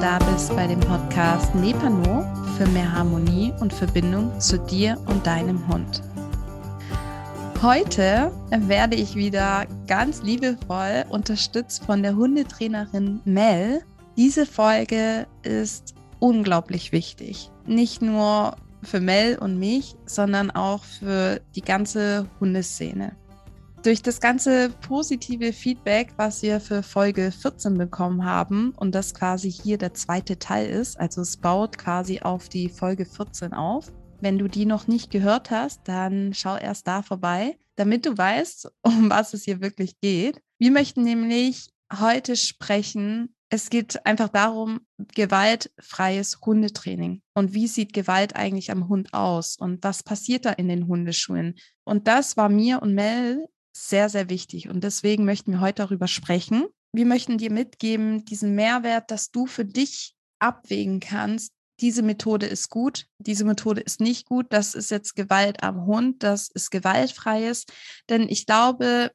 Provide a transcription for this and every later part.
da bist bei dem Podcast Nepano für mehr Harmonie und Verbindung zu dir und deinem Hund. Heute werde ich wieder ganz liebevoll unterstützt von der Hundetrainerin Mel. Diese Folge ist unglaublich wichtig. Nicht nur für Mel und mich, sondern auch für die ganze Hundeszene durch das ganze positive Feedback, was wir für Folge 14 bekommen haben und das quasi hier der zweite Teil ist, also es baut quasi auf die Folge 14 auf. Wenn du die noch nicht gehört hast, dann schau erst da vorbei, damit du weißt, um was es hier wirklich geht. Wir möchten nämlich heute sprechen. Es geht einfach darum, gewaltfreies Hundetraining. Und wie sieht Gewalt eigentlich am Hund aus? Und was passiert da in den Hundeschulen? Und das war mir und Mel sehr, sehr wichtig. Und deswegen möchten wir heute darüber sprechen. Wir möchten dir mitgeben, diesen Mehrwert, dass du für dich abwägen kannst, diese Methode ist gut, diese Methode ist nicht gut, das ist jetzt Gewalt am Hund, das ist gewaltfreies. Denn ich glaube,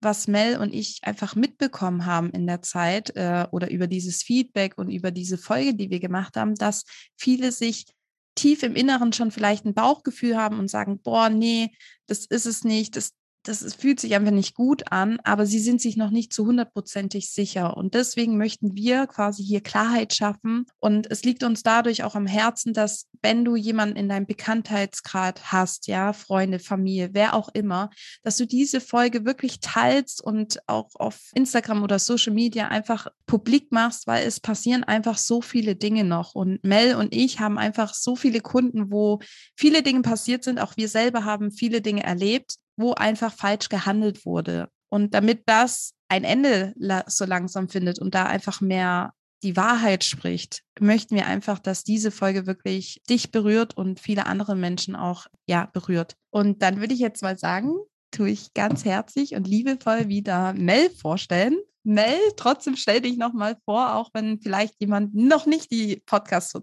was Mel und ich einfach mitbekommen haben in der Zeit äh, oder über dieses Feedback und über diese Folge, die wir gemacht haben, dass viele sich tief im Inneren schon vielleicht ein Bauchgefühl haben und sagen, boah, nee, das ist es nicht, das, das fühlt sich einfach nicht gut an, aber sie sind sich noch nicht zu hundertprozentig sicher. Und deswegen möchten wir quasi hier Klarheit schaffen. Und es liegt uns dadurch auch am Herzen, dass wenn du jemanden in deinem Bekanntheitsgrad hast, ja, Freunde, Familie, wer auch immer, dass du diese Folge wirklich teilst und auch auf Instagram oder Social Media einfach publik machst, weil es passieren einfach so viele Dinge noch. Und Mel und ich haben einfach so viele Kunden, wo viele Dinge passiert sind. Auch wir selber haben viele Dinge erlebt wo einfach falsch gehandelt wurde. Und damit das ein Ende so langsam findet und da einfach mehr die Wahrheit spricht, möchten wir einfach, dass diese Folge wirklich dich berührt und viele andere Menschen auch ja berührt. Und dann würde ich jetzt mal sagen, tue ich ganz herzlich und liebevoll wieder Mel vorstellen. Mel, trotzdem stell dich nochmal vor, auch wenn vielleicht jemand noch nicht die podcast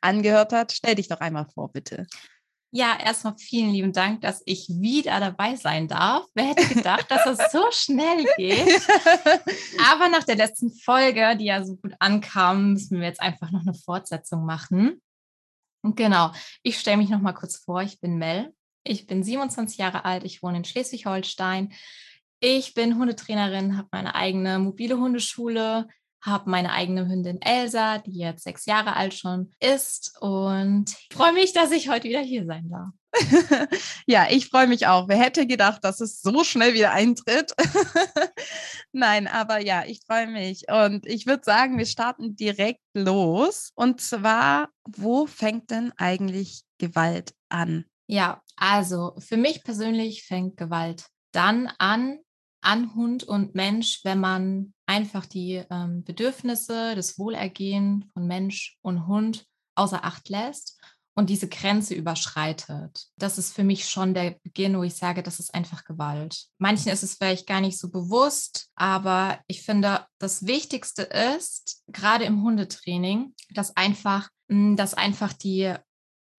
angehört hat. Stell dich doch einmal vor, bitte. Ja, erstmal vielen lieben Dank, dass ich wieder dabei sein darf. Wer hätte gedacht, dass es so schnell geht? Aber nach der letzten Folge, die ja so gut ankam, müssen wir jetzt einfach noch eine Fortsetzung machen. Und genau, ich stelle mich noch mal kurz vor. Ich bin Mel. Ich bin 27 Jahre alt. Ich wohne in Schleswig-Holstein. Ich bin Hundetrainerin, habe meine eigene mobile Hundeschule, habe meine eigene Hündin Elsa, die jetzt sechs Jahre alt schon ist und freue mich, dass ich heute wieder hier sein darf. ja, ich freue mich auch. Wer hätte gedacht, dass es so schnell wieder eintritt? Nein, aber ja, ich freue mich. Und ich würde sagen, wir starten direkt los. Und zwar, wo fängt denn eigentlich Gewalt an? Ja, also für mich persönlich fängt Gewalt dann an, an Hund und Mensch, wenn man einfach die ähm, Bedürfnisse, das Wohlergehen von Mensch und Hund außer Acht lässt und diese Grenze überschreitet. Das ist für mich schon der Beginn, wo ich sage, das ist einfach Gewalt. Manchen ist es vielleicht gar nicht so bewusst, aber ich finde, das Wichtigste ist, gerade im Hundetraining, dass einfach, hm, dass einfach die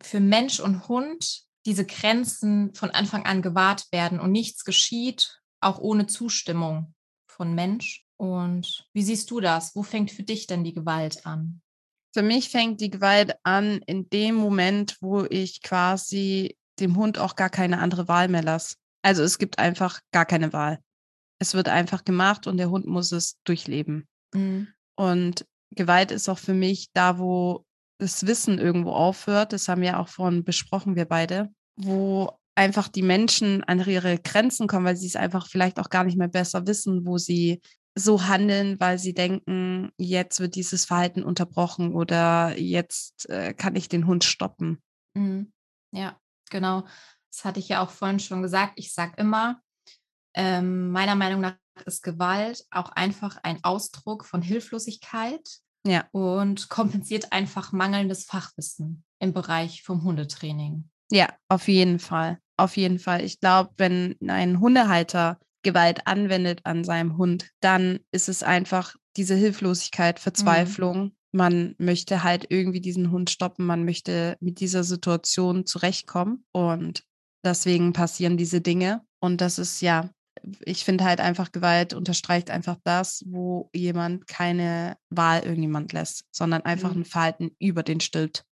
für Mensch und Hund diese Grenzen von Anfang an gewahrt werden und nichts geschieht, auch ohne Zustimmung von Mensch. Und wie siehst du das? Wo fängt für dich denn die Gewalt an? Für mich fängt die Gewalt an in dem Moment, wo ich quasi dem Hund auch gar keine andere Wahl mehr lasse. Also es gibt einfach gar keine Wahl. Es wird einfach gemacht und der Hund muss es durchleben. Mhm. Und Gewalt ist auch für mich da, wo das Wissen irgendwo aufhört. Das haben wir auch vorhin besprochen, wir beide, wo einfach die Menschen an ihre Grenzen kommen, weil sie es einfach vielleicht auch gar nicht mehr besser wissen, wo sie so handeln, weil sie denken, jetzt wird dieses Verhalten unterbrochen oder jetzt äh, kann ich den Hund stoppen. Mhm. Ja, genau. Das hatte ich ja auch vorhin schon gesagt. Ich sage immer, ähm, meiner Meinung nach ist Gewalt auch einfach ein Ausdruck von Hilflosigkeit ja. und kompensiert einfach mangelndes Fachwissen im Bereich vom Hundetraining. Ja, auf jeden Fall. Auf jeden Fall. Ich glaube, wenn ein Hundehalter Gewalt anwendet an seinem Hund, dann ist es einfach diese Hilflosigkeit, mhm. Verzweiflung. Mhm. Man möchte halt irgendwie diesen Hund stoppen, man möchte mit dieser Situation zurechtkommen und deswegen passieren diese Dinge. Und das ist ja ich finde halt einfach, Gewalt unterstreicht einfach das, wo jemand keine Wahl irgendjemand lässt, sondern einfach mhm. ein Verhalten über den stillt.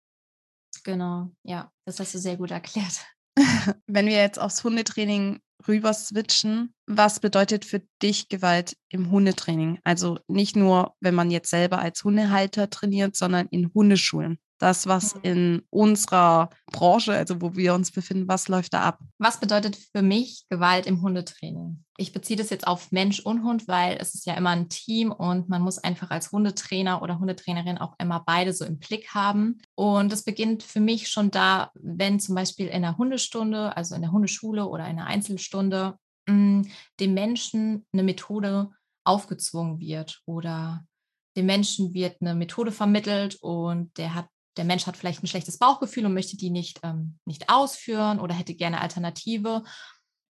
Genau, ja, das hast du sehr gut erklärt. Wenn wir jetzt aufs Hundetraining rüber switchen, was bedeutet für dich Gewalt im Hundetraining? Also nicht nur, wenn man jetzt selber als Hundehalter trainiert, sondern in Hundeschulen das, was mhm. in unserer Branche, also wo wir uns befinden, was läuft da ab? Was bedeutet für mich Gewalt im Hundetraining? Ich beziehe das jetzt auf Mensch und Hund, weil es ist ja immer ein Team und man muss einfach als Hundetrainer oder Hundetrainerin auch immer beide so im Blick haben. Und es beginnt für mich schon da, wenn zum Beispiel in der Hundestunde, also in der Hundeschule oder in der Einzelstunde, mm, dem Menschen eine Methode aufgezwungen wird oder dem Menschen wird eine Methode vermittelt und der hat der Mensch hat vielleicht ein schlechtes Bauchgefühl und möchte die nicht, ähm, nicht ausführen oder hätte gerne Alternative.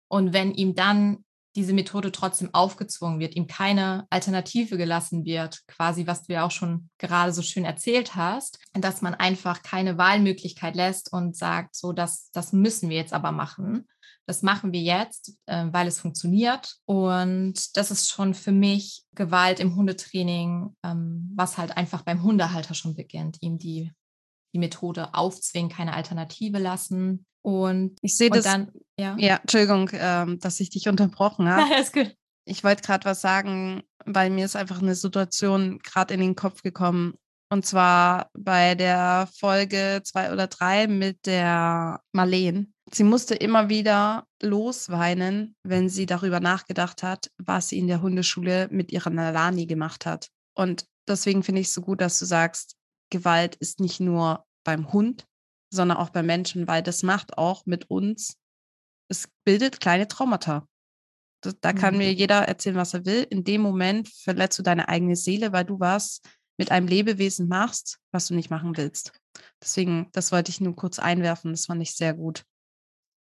Und wenn ihm dann diese Methode trotzdem aufgezwungen wird, ihm keine Alternative gelassen wird, quasi was du ja auch schon gerade so schön erzählt hast, dass man einfach keine Wahlmöglichkeit lässt und sagt, so, das, das müssen wir jetzt aber machen. Das machen wir jetzt, äh, weil es funktioniert. Und das ist schon für mich Gewalt im Hundetraining, ähm, was halt einfach beim Hundehalter schon beginnt, ihm die die Methode aufzwingen, keine Alternative lassen. Und ich sehe das. Dann, ja. ja, Entschuldigung, ähm, dass ich dich unterbrochen habe. Ja, ist gut. Ich wollte gerade was sagen, weil mir ist einfach eine Situation gerade in den Kopf gekommen. Und zwar bei der Folge zwei oder drei mit der Marleen. Sie musste immer wieder losweinen, wenn sie darüber nachgedacht hat, was sie in der Hundeschule mit ihrer Nalani gemacht hat. Und deswegen finde ich es so gut, dass du sagst, Gewalt ist nicht nur beim Hund, sondern auch beim Menschen, weil das macht auch mit uns, es bildet kleine Traumata. Das, da kann mhm. mir jeder erzählen, was er will. In dem Moment verletzt du deine eigene Seele, weil du was mit einem Lebewesen machst, was du nicht machen willst. Deswegen, das wollte ich nur kurz einwerfen. Das fand ich sehr gut.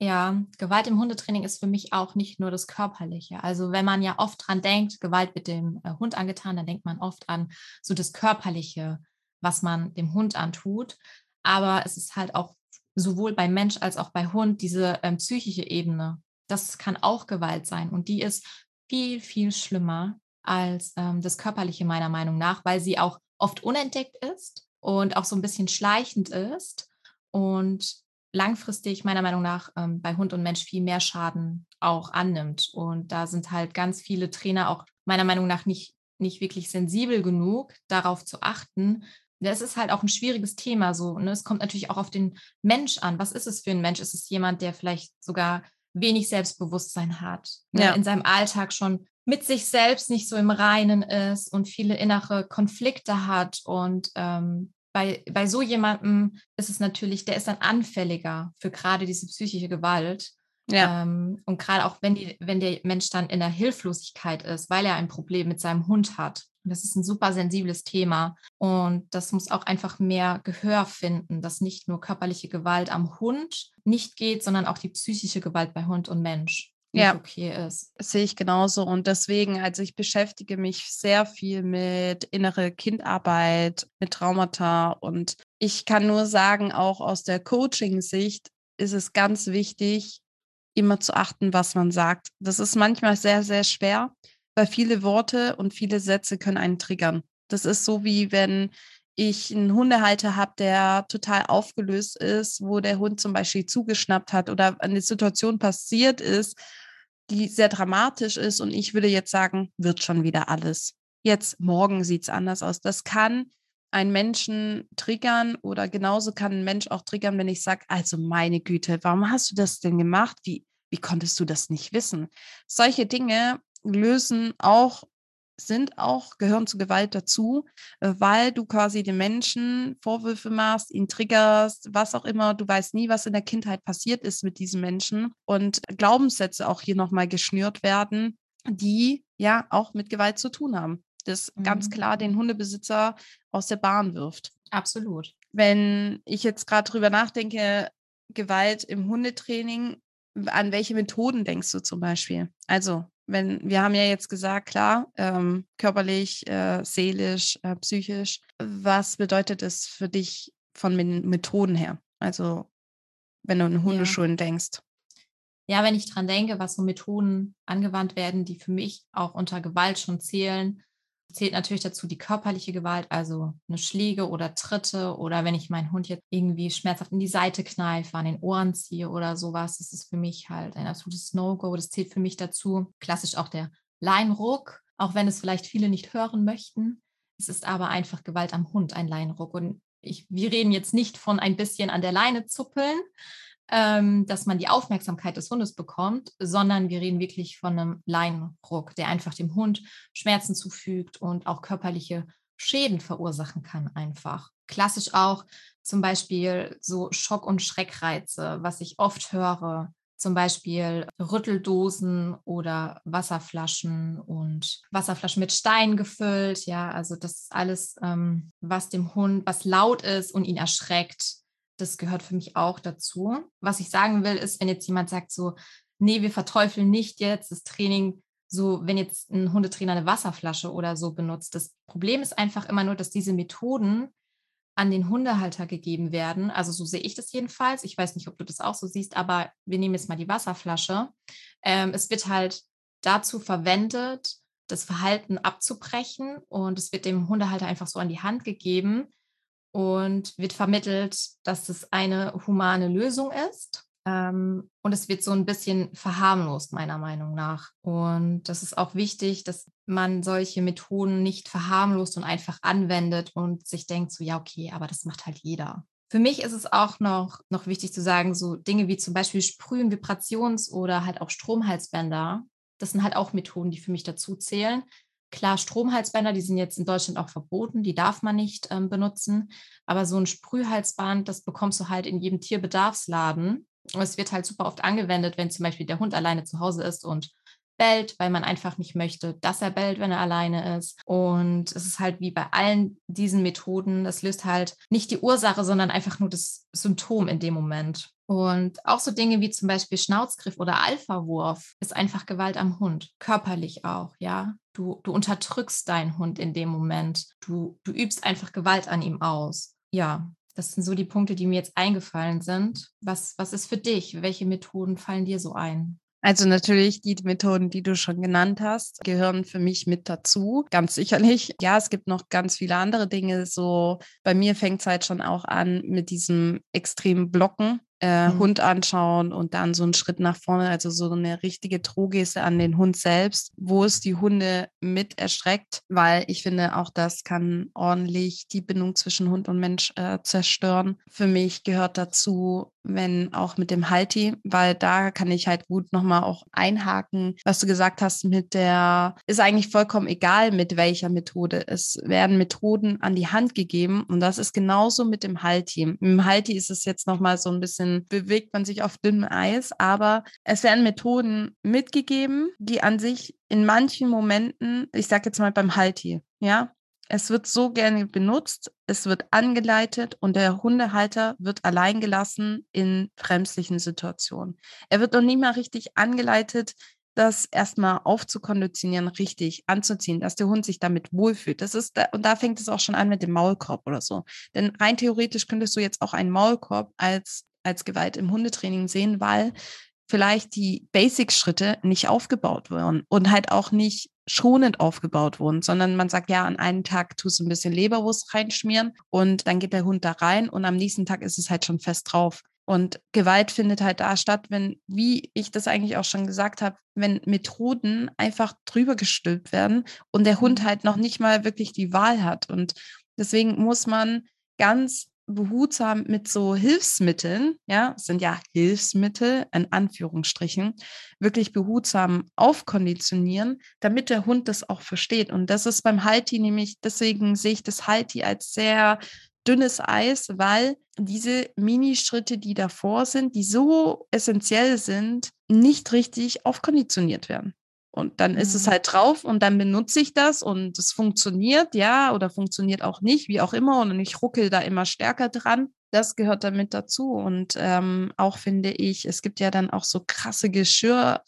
Ja, Gewalt im Hundetraining ist für mich auch nicht nur das Körperliche. Also wenn man ja oft dran denkt, Gewalt mit dem äh, Hund angetan, dann denkt man oft an so das Körperliche, was man dem Hund antut. Aber es ist halt auch sowohl bei Mensch als auch bei Hund diese ähm, psychische Ebene. Das kann auch Gewalt sein und die ist viel, viel schlimmer als ähm, das Körperliche meiner Meinung nach, weil sie auch oft unentdeckt ist und auch so ein bisschen schleichend ist und langfristig meiner Meinung nach ähm, bei Hund und Mensch viel mehr Schaden auch annimmt. Und da sind halt ganz viele Trainer auch meiner Meinung nach nicht, nicht wirklich sensibel genug, darauf zu achten, das ist halt auch ein schwieriges Thema so. Ne? Es kommt natürlich auch auf den Mensch an. Was ist es für ein Mensch? Ist es jemand, der vielleicht sogar wenig Selbstbewusstsein hat, ne? ja. in seinem Alltag schon mit sich selbst nicht so im Reinen ist und viele innere Konflikte hat. Und ähm, bei, bei so jemandem ist es natürlich, der ist dann anfälliger für gerade diese psychische Gewalt. Ja. Ähm, und gerade auch wenn, die, wenn der Mensch dann in der Hilflosigkeit ist, weil er ein Problem mit seinem Hund hat, das ist ein super sensibles Thema und das muss auch einfach mehr Gehör finden, dass nicht nur körperliche Gewalt am Hund nicht geht, sondern auch die psychische Gewalt bei Hund und Mensch ja, okay ist. Sehe ich genauso. Und deswegen, also ich beschäftige mich sehr viel mit innere Kindarbeit, mit Traumata. Und ich kann nur sagen, auch aus der Coaching-Sicht ist es ganz wichtig, immer zu achten, was man sagt. Das ist manchmal sehr, sehr schwer, weil viele Worte und viele Sätze können einen triggern. Das ist so wie wenn ich einen Hundehalter habe, der total aufgelöst ist, wo der Hund zum Beispiel zugeschnappt hat oder eine Situation passiert ist, die sehr dramatisch ist und ich würde jetzt sagen, wird schon wieder alles. Jetzt morgen sieht es anders aus. Das kann einen Menschen triggern oder genauso kann ein Mensch auch triggern, wenn ich sage, also meine Güte, warum hast du das denn gemacht? Wie, wie konntest du das nicht wissen? Solche Dinge lösen auch, sind auch, gehören zu Gewalt dazu, äh, weil du quasi den Menschen Vorwürfe machst, ihn triggerst, was auch immer. Du weißt nie, was in der Kindheit passiert ist mit diesem Menschen und Glaubenssätze auch hier nochmal geschnürt werden, die ja auch mit Gewalt zu tun haben. Das mhm. ganz klar den Hundebesitzer aus der Bahn wirft. Absolut. Wenn ich jetzt gerade drüber nachdenke, Gewalt im Hundetraining, an welche Methoden denkst du zum Beispiel? Also wenn wir haben ja jetzt gesagt, klar, ähm, körperlich, äh, seelisch, äh, psychisch. Was bedeutet es für dich von den Methoden her? Also wenn du in Hundeschulen ja. denkst. ja, wenn ich dran denke, was so Methoden angewandt werden, die für mich auch unter Gewalt schon zählen, zählt natürlich dazu die körperliche Gewalt, also eine Schläge oder Tritte oder wenn ich meinen Hund jetzt irgendwie schmerzhaft in die Seite kneife, an den Ohren ziehe oder sowas, das ist für mich halt ein absolutes No-Go. Das zählt für mich dazu. Klassisch auch der Leinruck, auch wenn es vielleicht viele nicht hören möchten. Es ist aber einfach Gewalt am Hund, ein Leinruck. Und ich, wir reden jetzt nicht von ein bisschen an der Leine zuppeln, ähm, dass man die Aufmerksamkeit des Hundes bekommt, sondern wir reden wirklich von einem Leinenruck, der einfach dem Hund Schmerzen zufügt und auch körperliche Schäden verursachen kann einfach. Klassisch auch zum Beispiel so Schock- und Schreckreize, was ich oft höre. Zum Beispiel Rütteldosen oder Wasserflaschen und Wasserflaschen mit Stein gefüllt. Ja, also das ist alles, ähm, was dem Hund, was laut ist und ihn erschreckt, das gehört für mich auch dazu. Was ich sagen will, ist, wenn jetzt jemand sagt so, nee, wir verteufeln nicht jetzt das Training, so wenn jetzt ein Hundetrainer eine Wasserflasche oder so benutzt. Das Problem ist einfach immer nur, dass diese Methoden an den Hundehalter gegeben werden. Also so sehe ich das jedenfalls. Ich weiß nicht, ob du das auch so siehst, aber wir nehmen jetzt mal die Wasserflasche. Ähm, es wird halt dazu verwendet, das Verhalten abzubrechen und es wird dem Hundehalter einfach so an die Hand gegeben, und wird vermittelt, dass es eine humane Lösung ist. Ähm, und es wird so ein bisschen verharmlost, meiner Meinung nach. Und das ist auch wichtig, dass man solche Methoden nicht verharmlost und einfach anwendet und sich denkt, so ja, okay, aber das macht halt jeder. Für mich ist es auch noch, noch wichtig zu sagen, so Dinge wie zum Beispiel Sprühen, Vibrations- oder halt auch Stromhalsbänder. Das sind halt auch Methoden, die für mich dazu zählen. Klar, Stromhalsbänder, die sind jetzt in Deutschland auch verboten, die darf man nicht ähm, benutzen. Aber so ein Sprühhalsband, das bekommst du halt in jedem Tierbedarfsladen. Und es wird halt super oft angewendet, wenn zum Beispiel der Hund alleine zu Hause ist und bellt, weil man einfach nicht möchte, dass er bellt, wenn er alleine ist. Und es ist halt wie bei allen diesen Methoden, das löst halt nicht die Ursache, sondern einfach nur das Symptom in dem Moment. Und auch so Dinge wie zum Beispiel Schnauzgriff oder Alpha-Wurf ist einfach Gewalt am Hund, körperlich auch, ja. Du, du unterdrückst deinen Hund in dem Moment. Du, du übst einfach Gewalt an ihm aus. Ja, das sind so die Punkte, die mir jetzt eingefallen sind. Was, was ist für dich? Welche Methoden fallen dir so ein? Also natürlich die Methoden, die du schon genannt hast, gehören für mich mit dazu, ganz sicherlich. Ja, es gibt noch ganz viele andere Dinge. So bei mir fängt es halt schon auch an mit diesem extremen Blocken äh, mhm. Hund anschauen und dann so einen Schritt nach vorne, also so eine richtige Drohgeste an den Hund selbst, wo es die Hunde mit erschreckt, weil ich finde, auch das kann ordentlich die Bindung zwischen Hund und Mensch äh, zerstören. Für mich gehört dazu, wenn auch mit dem Halti, weil da kann ich halt gut nochmal auch einhaken, was du gesagt hast mit der, ist eigentlich vollkommen egal, mit welcher Methode. Es werden Methoden an die Hand gegeben und das ist genauso mit dem Halti. Mit dem Halti ist es jetzt nochmal so ein bisschen bewegt man sich auf dünnem Eis, aber es werden Methoden mitgegeben, die an sich in manchen Momenten, ich sage jetzt mal beim Halti, ja, es wird so gerne benutzt, es wird angeleitet und der Hundehalter wird allein gelassen in bremslichen Situationen. Er wird noch nie mal richtig angeleitet, das erstmal aufzukonditionieren, richtig anzuziehen, dass der Hund sich damit wohlfühlt. Das ist, und da fängt es auch schon an mit dem Maulkorb oder so. Denn rein theoretisch könntest du jetzt auch einen Maulkorb als als Gewalt im Hundetraining sehen, weil vielleicht die Basic-Schritte nicht aufgebaut wurden und halt auch nicht schonend aufgebaut wurden, sondern man sagt, ja, an einem Tag tust du ein bisschen Leberwurst reinschmieren und dann geht der Hund da rein und am nächsten Tag ist es halt schon fest drauf. Und Gewalt findet halt da statt, wenn, wie ich das eigentlich auch schon gesagt habe, wenn Methoden einfach drüber gestülpt werden und der Hund mhm. halt noch nicht mal wirklich die Wahl hat. Und deswegen muss man ganz behutsam mit so Hilfsmitteln, ja, sind ja Hilfsmittel in Anführungsstrichen, wirklich behutsam aufkonditionieren, damit der Hund das auch versteht. Und das ist beim Halti nämlich, deswegen sehe ich das Halti als sehr dünnes Eis, weil diese Minischritte, die davor sind, die so essentiell sind, nicht richtig aufkonditioniert werden. Und dann ist es mhm. halt drauf und dann benutze ich das und es funktioniert, ja, oder funktioniert auch nicht, wie auch immer. Und ich ruckel da immer stärker dran. Das gehört damit dazu. Und ähm, auch finde ich, es gibt ja dann auch so krasse Geschirre,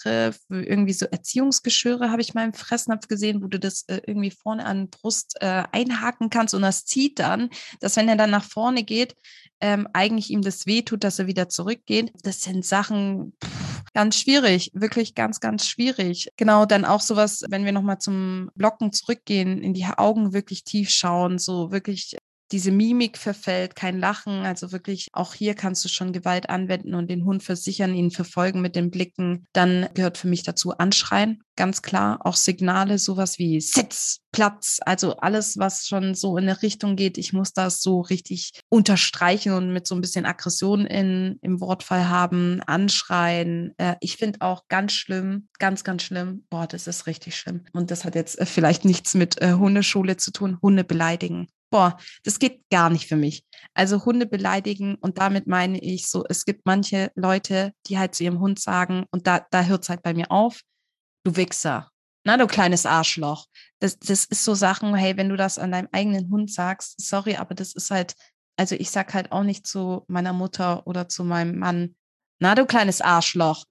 irgendwie so Erziehungsgeschirre, habe ich mal im Fressnapf gesehen, wo du das äh, irgendwie vorne an Brust äh, einhaken kannst und das zieht dann, dass wenn er dann nach vorne geht, ähm, eigentlich ihm das wehtut, dass er wieder zurückgeht. Das sind Sachen, pff, Ganz schwierig, wirklich ganz, ganz schwierig. Genau, dann auch sowas, wenn wir nochmal zum Blocken zurückgehen, in die Augen wirklich tief schauen, so wirklich diese Mimik verfällt, kein Lachen. Also wirklich, auch hier kannst du schon Gewalt anwenden und den Hund versichern, ihn verfolgen mit den Blicken. Dann gehört für mich dazu Anschreien, ganz klar. Auch Signale, sowas wie Sitz, Platz, also alles, was schon so in eine Richtung geht. Ich muss das so richtig unterstreichen und mit so ein bisschen Aggression in, im Wortfall haben, anschreien. Äh, ich finde auch ganz schlimm, ganz, ganz schlimm. Boah, das ist richtig schlimm. Und das hat jetzt äh, vielleicht nichts mit äh, Hundeschule zu tun. Hunde beleidigen boah, das geht gar nicht für mich. Also Hunde beleidigen und damit meine ich so, es gibt manche Leute, die halt zu ihrem Hund sagen, und da, da hört es halt bei mir auf, du Wichser, na, du kleines Arschloch. Das, das ist so Sachen, hey, wenn du das an deinem eigenen Hund sagst, sorry, aber das ist halt, also ich sag halt auch nicht zu meiner Mutter oder zu meinem Mann, na, du kleines Arschloch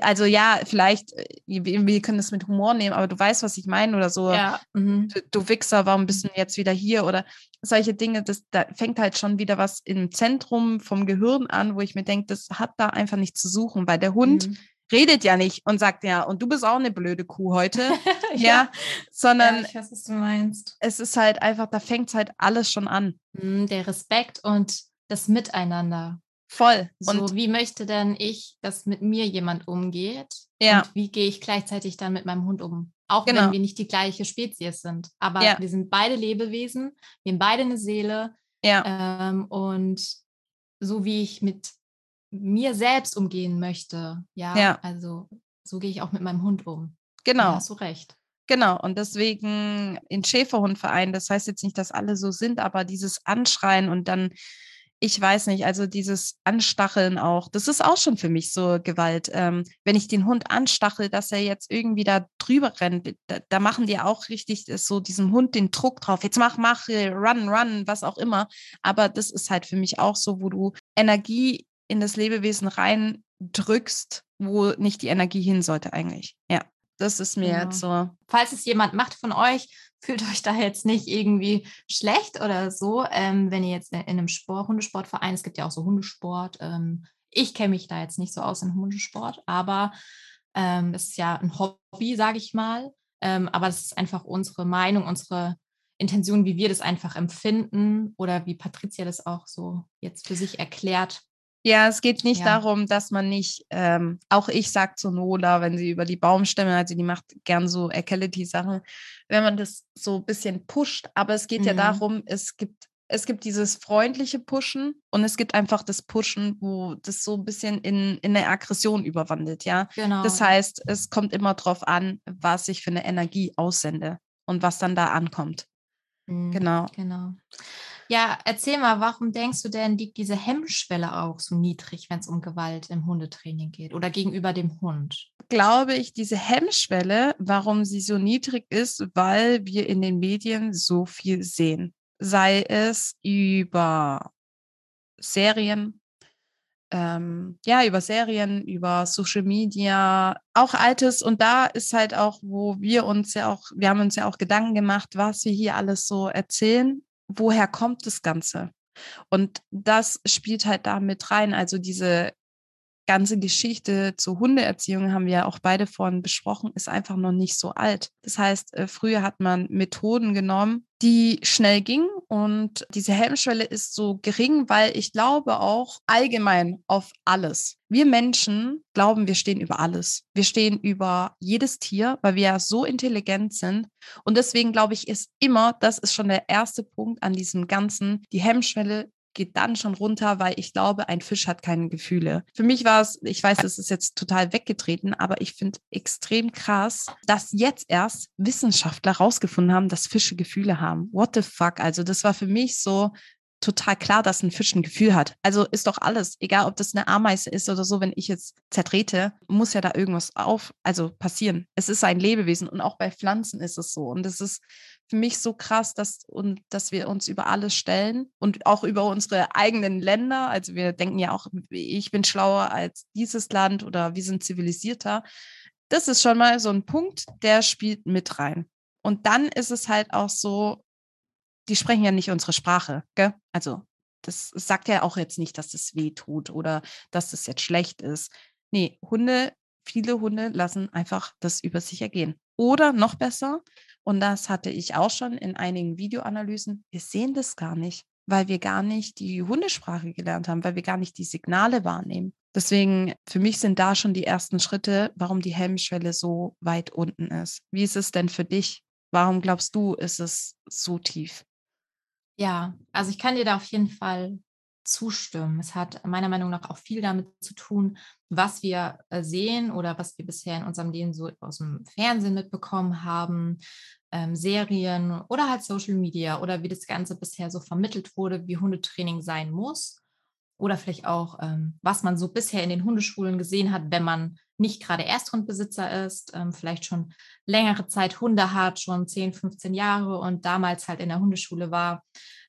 also ja, vielleicht, äh, wir können das mit Humor nehmen, aber du weißt, was ich meine oder so. Ja. Mhm. Du, du, Wichser, warum bist du jetzt wieder hier? Oder solche Dinge, das, da fängt halt schon wieder was im Zentrum vom Gehirn an, wo ich mir denke, das hat da einfach nichts zu suchen, weil der Hund mhm. redet ja nicht und sagt ja, und du bist auch eine blöde Kuh heute. ja. ja. sondern ja, ich weiß, was du meinst. es ist halt einfach, da fängt es halt alles schon an. Mhm, der Respekt und das Miteinander. Voll. Und so, wie möchte denn ich, dass mit mir jemand umgeht? Ja. Und wie gehe ich gleichzeitig dann mit meinem Hund um? Auch genau. wenn wir nicht die gleiche Spezies sind. Aber ja. wir sind beide Lebewesen, wir haben beide eine Seele. Ja. Ähm, und so wie ich mit mir selbst umgehen möchte, ja, ja. also so gehe ich auch mit meinem Hund um. Genau. Da hast du recht. Genau, und deswegen in Schäferhundvereinen, das heißt jetzt nicht, dass alle so sind, aber dieses Anschreien und dann ich weiß nicht, also dieses Anstacheln auch, das ist auch schon für mich so Gewalt. Ähm, wenn ich den Hund anstachel, dass er jetzt irgendwie da drüber rennt, da, da machen die auch richtig so diesem Hund den Druck drauf. Jetzt mach, mach, run, run, was auch immer. Aber das ist halt für mich auch so, wo du Energie in das Lebewesen reindrückst, wo nicht die Energie hin sollte eigentlich. Ja. Das ist mir ja. jetzt so. Falls es jemand macht von euch, fühlt euch da jetzt nicht irgendwie schlecht oder so, ähm, wenn ihr jetzt in einem Sport, Hundesportverein, es gibt ja auch so Hundesport. Ähm, ich kenne mich da jetzt nicht so aus in Hundesport, aber ähm, es ist ja ein Hobby, sage ich mal. Ähm, aber das ist einfach unsere Meinung, unsere Intention, wie wir das einfach empfinden oder wie Patricia das auch so jetzt für sich erklärt. Ja, es geht nicht ja. darum, dass man nicht, ähm, auch ich sage zu Nola, wenn sie über die Baumstämme, also die macht gern so Agility-Sachen, wenn man das so ein bisschen pusht, aber es geht mhm. ja darum, es gibt, es gibt dieses freundliche Pushen und es gibt einfach das Pushen, wo das so ein bisschen in, in eine Aggression überwandelt, ja. Genau. Das heißt, es kommt immer darauf an, was ich für eine Energie aussende und was dann da ankommt. Mhm. Genau. Genau. Ja, erzähl mal, warum denkst du denn, liegt diese Hemmschwelle auch so niedrig, wenn es um Gewalt im Hundetraining geht oder gegenüber dem Hund? Glaube ich, diese Hemmschwelle, warum sie so niedrig ist, weil wir in den Medien so viel sehen. Sei es über Serien, ähm, ja, über Serien, über Social Media, auch Altes. Und da ist halt auch, wo wir uns ja auch, wir haben uns ja auch Gedanken gemacht, was wir hier alles so erzählen woher kommt das Ganze? Und das spielt halt da mit rein. Also diese ganze Geschichte zur Hundeerziehung haben wir ja auch beide vorhin besprochen, ist einfach noch nicht so alt. Das heißt, äh, früher hat man Methoden genommen, die schnell gingen und diese Hemmschwelle ist so gering, weil ich glaube auch allgemein auf alles. Wir Menschen glauben, wir stehen über alles. Wir stehen über jedes Tier, weil wir ja so intelligent sind. Und deswegen glaube ich, ist immer, das ist schon der erste Punkt an diesem Ganzen, die Hemmschwelle geht dann schon runter, weil ich glaube, ein Fisch hat keine Gefühle. Für mich war es, ich weiß, es ist jetzt total weggetreten, aber ich finde extrem krass, dass jetzt erst Wissenschaftler rausgefunden haben, dass Fische Gefühle haben. What the fuck? Also das war für mich so total klar, dass ein Fisch ein Gefühl hat. Also ist doch alles, egal ob das eine Ameise ist oder so, wenn ich jetzt zertrete, muss ja da irgendwas auf, also passieren. Es ist ein Lebewesen und auch bei Pflanzen ist es so. Und es ist für mich so krass, dass, und, dass wir uns über alles stellen und auch über unsere eigenen Länder. Also wir denken ja auch, ich bin schlauer als dieses Land oder wir sind zivilisierter. Das ist schon mal so ein Punkt, der spielt mit rein. Und dann ist es halt auch so, die sprechen ja nicht unsere Sprache, gell? Also das sagt ja auch jetzt nicht, dass es weh tut oder dass es jetzt schlecht ist. Nee, Hunde viele Hunde lassen einfach das über sich ergehen. Oder noch besser, und das hatte ich auch schon in einigen Videoanalysen, wir sehen das gar nicht, weil wir gar nicht die Hundesprache gelernt haben, weil wir gar nicht die Signale wahrnehmen. Deswegen, für mich sind da schon die ersten Schritte, warum die Hemmschwelle so weit unten ist. Wie ist es denn für dich? Warum glaubst du, ist es so tief? Ja, also ich kann dir da auf jeden Fall zustimmen. Es hat meiner Meinung nach auch viel damit zu tun, was wir äh, sehen oder was wir bisher in unserem Leben so aus dem Fernsehen mitbekommen haben, ähm, Serien oder halt Social Media oder wie das Ganze bisher so vermittelt wurde, wie Hundetraining sein muss. Oder vielleicht auch, ähm, was man so bisher in den Hundeschulen gesehen hat, wenn man nicht gerade Erstrundbesitzer ist, ähm, vielleicht schon längere Zeit Hunde hat, schon 10, 15 Jahre und damals halt in der Hundeschule war.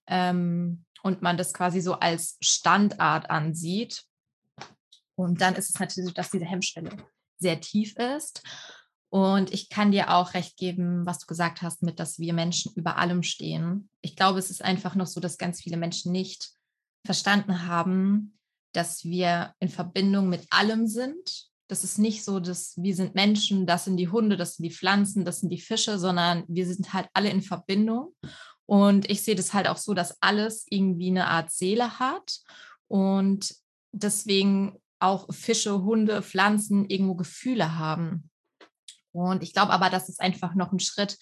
Ähm, und man das quasi so als Standart ansieht. Und dann ist es natürlich so, dass diese Hemmschwelle sehr tief ist. Und ich kann dir auch recht geben, was du gesagt hast, mit, dass wir Menschen über allem stehen. Ich glaube, es ist einfach noch so, dass ganz viele Menschen nicht verstanden haben, dass wir in Verbindung mit allem sind. Das ist nicht so, dass wir sind Menschen, das sind die Hunde, das sind die Pflanzen, das sind die Fische, sondern wir sind halt alle in Verbindung. Und ich sehe das halt auch so, dass alles irgendwie eine Art Seele hat und deswegen auch Fische, Hunde, Pflanzen irgendwo Gefühle haben. Und ich glaube aber, das ist einfach noch ein Schritt.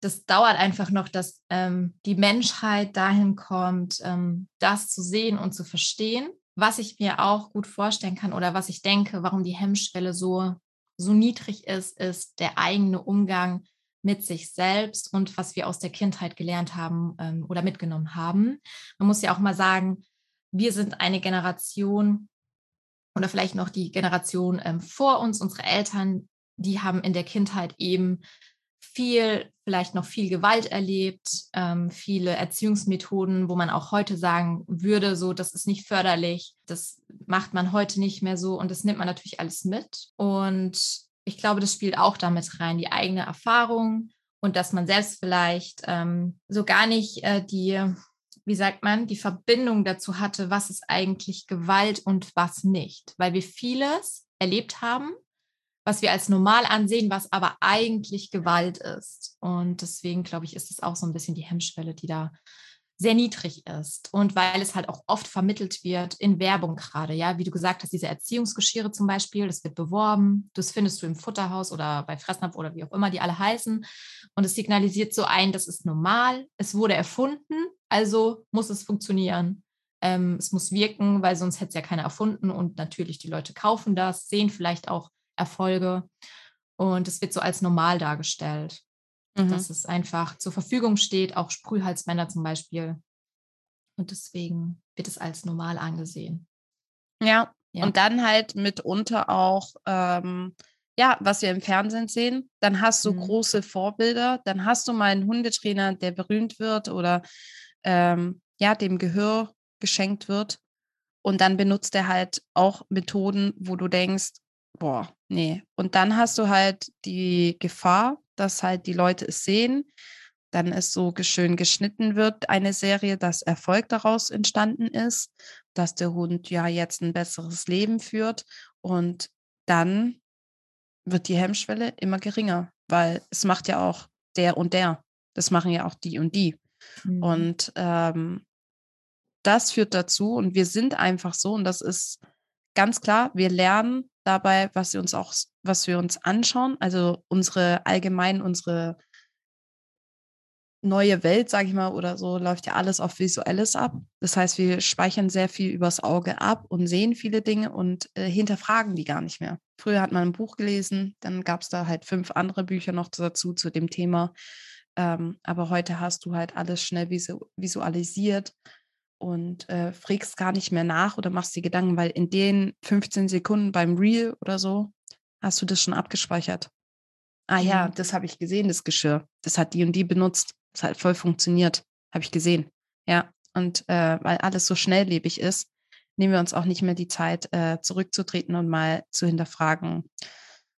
Das dauert einfach noch, dass ähm, die Menschheit dahin kommt, ähm, das zu sehen und zu verstehen. Was ich mir auch gut vorstellen kann oder was ich denke, warum die Hemmschwelle so, so niedrig ist, ist der eigene Umgang mit sich selbst und was wir aus der Kindheit gelernt haben ähm, oder mitgenommen haben. Man muss ja auch mal sagen, wir sind eine Generation oder vielleicht noch die Generation ähm, vor uns, unsere Eltern, die haben in der Kindheit eben viel, vielleicht noch viel Gewalt erlebt, ähm, viele Erziehungsmethoden, wo man auch heute sagen würde, so, das ist nicht förderlich, das macht man heute nicht mehr so und das nimmt man natürlich alles mit. Und ich glaube, das spielt auch damit rein, die eigene Erfahrung und dass man selbst vielleicht ähm, so gar nicht äh, die, wie sagt man, die Verbindung dazu hatte, was ist eigentlich Gewalt und was nicht, weil wir vieles erlebt haben, was wir als normal ansehen, was aber eigentlich Gewalt ist. Und deswegen glaube ich, ist es auch so ein bisschen die Hemmschwelle, die da sehr niedrig ist. Und weil es halt auch oft vermittelt wird in Werbung gerade, ja, wie du gesagt hast, diese Erziehungsgeschirre zum Beispiel, das wird beworben, das findest du im Futterhaus oder bei Fressnapf oder wie auch immer die alle heißen. Und es signalisiert so ein, das ist normal, es wurde erfunden, also muss es funktionieren. Ähm, es muss wirken, weil sonst hätte es ja keiner erfunden. Und natürlich die Leute kaufen das, sehen vielleicht auch Erfolge und es wird so als normal dargestellt mhm. dass es einfach zur Verfügung steht, auch Sprühhalsmänner zum Beispiel. Und deswegen wird es als normal angesehen. Ja, ja. und dann halt mitunter auch, ähm, ja, was wir im Fernsehen sehen. Dann hast du mhm. große Vorbilder, dann hast du mal einen Hundetrainer, der berühmt wird oder ähm, ja, dem Gehör geschenkt wird. Und dann benutzt er halt auch Methoden, wo du denkst, boah, nee. Und dann hast du halt die Gefahr, dass halt die Leute es sehen, dann es so schön geschnitten wird, eine Serie, dass Erfolg daraus entstanden ist, dass der Hund ja jetzt ein besseres Leben führt und dann wird die Hemmschwelle immer geringer, weil es macht ja auch der und der. Das machen ja auch die und die. Mhm. Und ähm, das führt dazu und wir sind einfach so und das ist ganz klar, wir lernen dabei, was wir uns auch, was wir uns anschauen, also unsere allgemein, unsere neue Welt, sage ich mal, oder so, läuft ja alles auf Visuelles ab. Das heißt, wir speichern sehr viel übers Auge ab und sehen viele Dinge und äh, hinterfragen die gar nicht mehr. Früher hat man ein Buch gelesen, dann gab es da halt fünf andere Bücher noch dazu zu dem Thema. Ähm, aber heute hast du halt alles schnell visu visualisiert und äh, frägst gar nicht mehr nach oder machst dir Gedanken, weil in den 15 Sekunden beim Reel oder so hast du das schon abgespeichert. Ah ja, mhm. das habe ich gesehen, das Geschirr. Das hat die und die benutzt. Das hat voll funktioniert. Habe ich gesehen. Ja, und äh, weil alles so schnelllebig ist, nehmen wir uns auch nicht mehr die Zeit, äh, zurückzutreten und mal zu hinterfragen,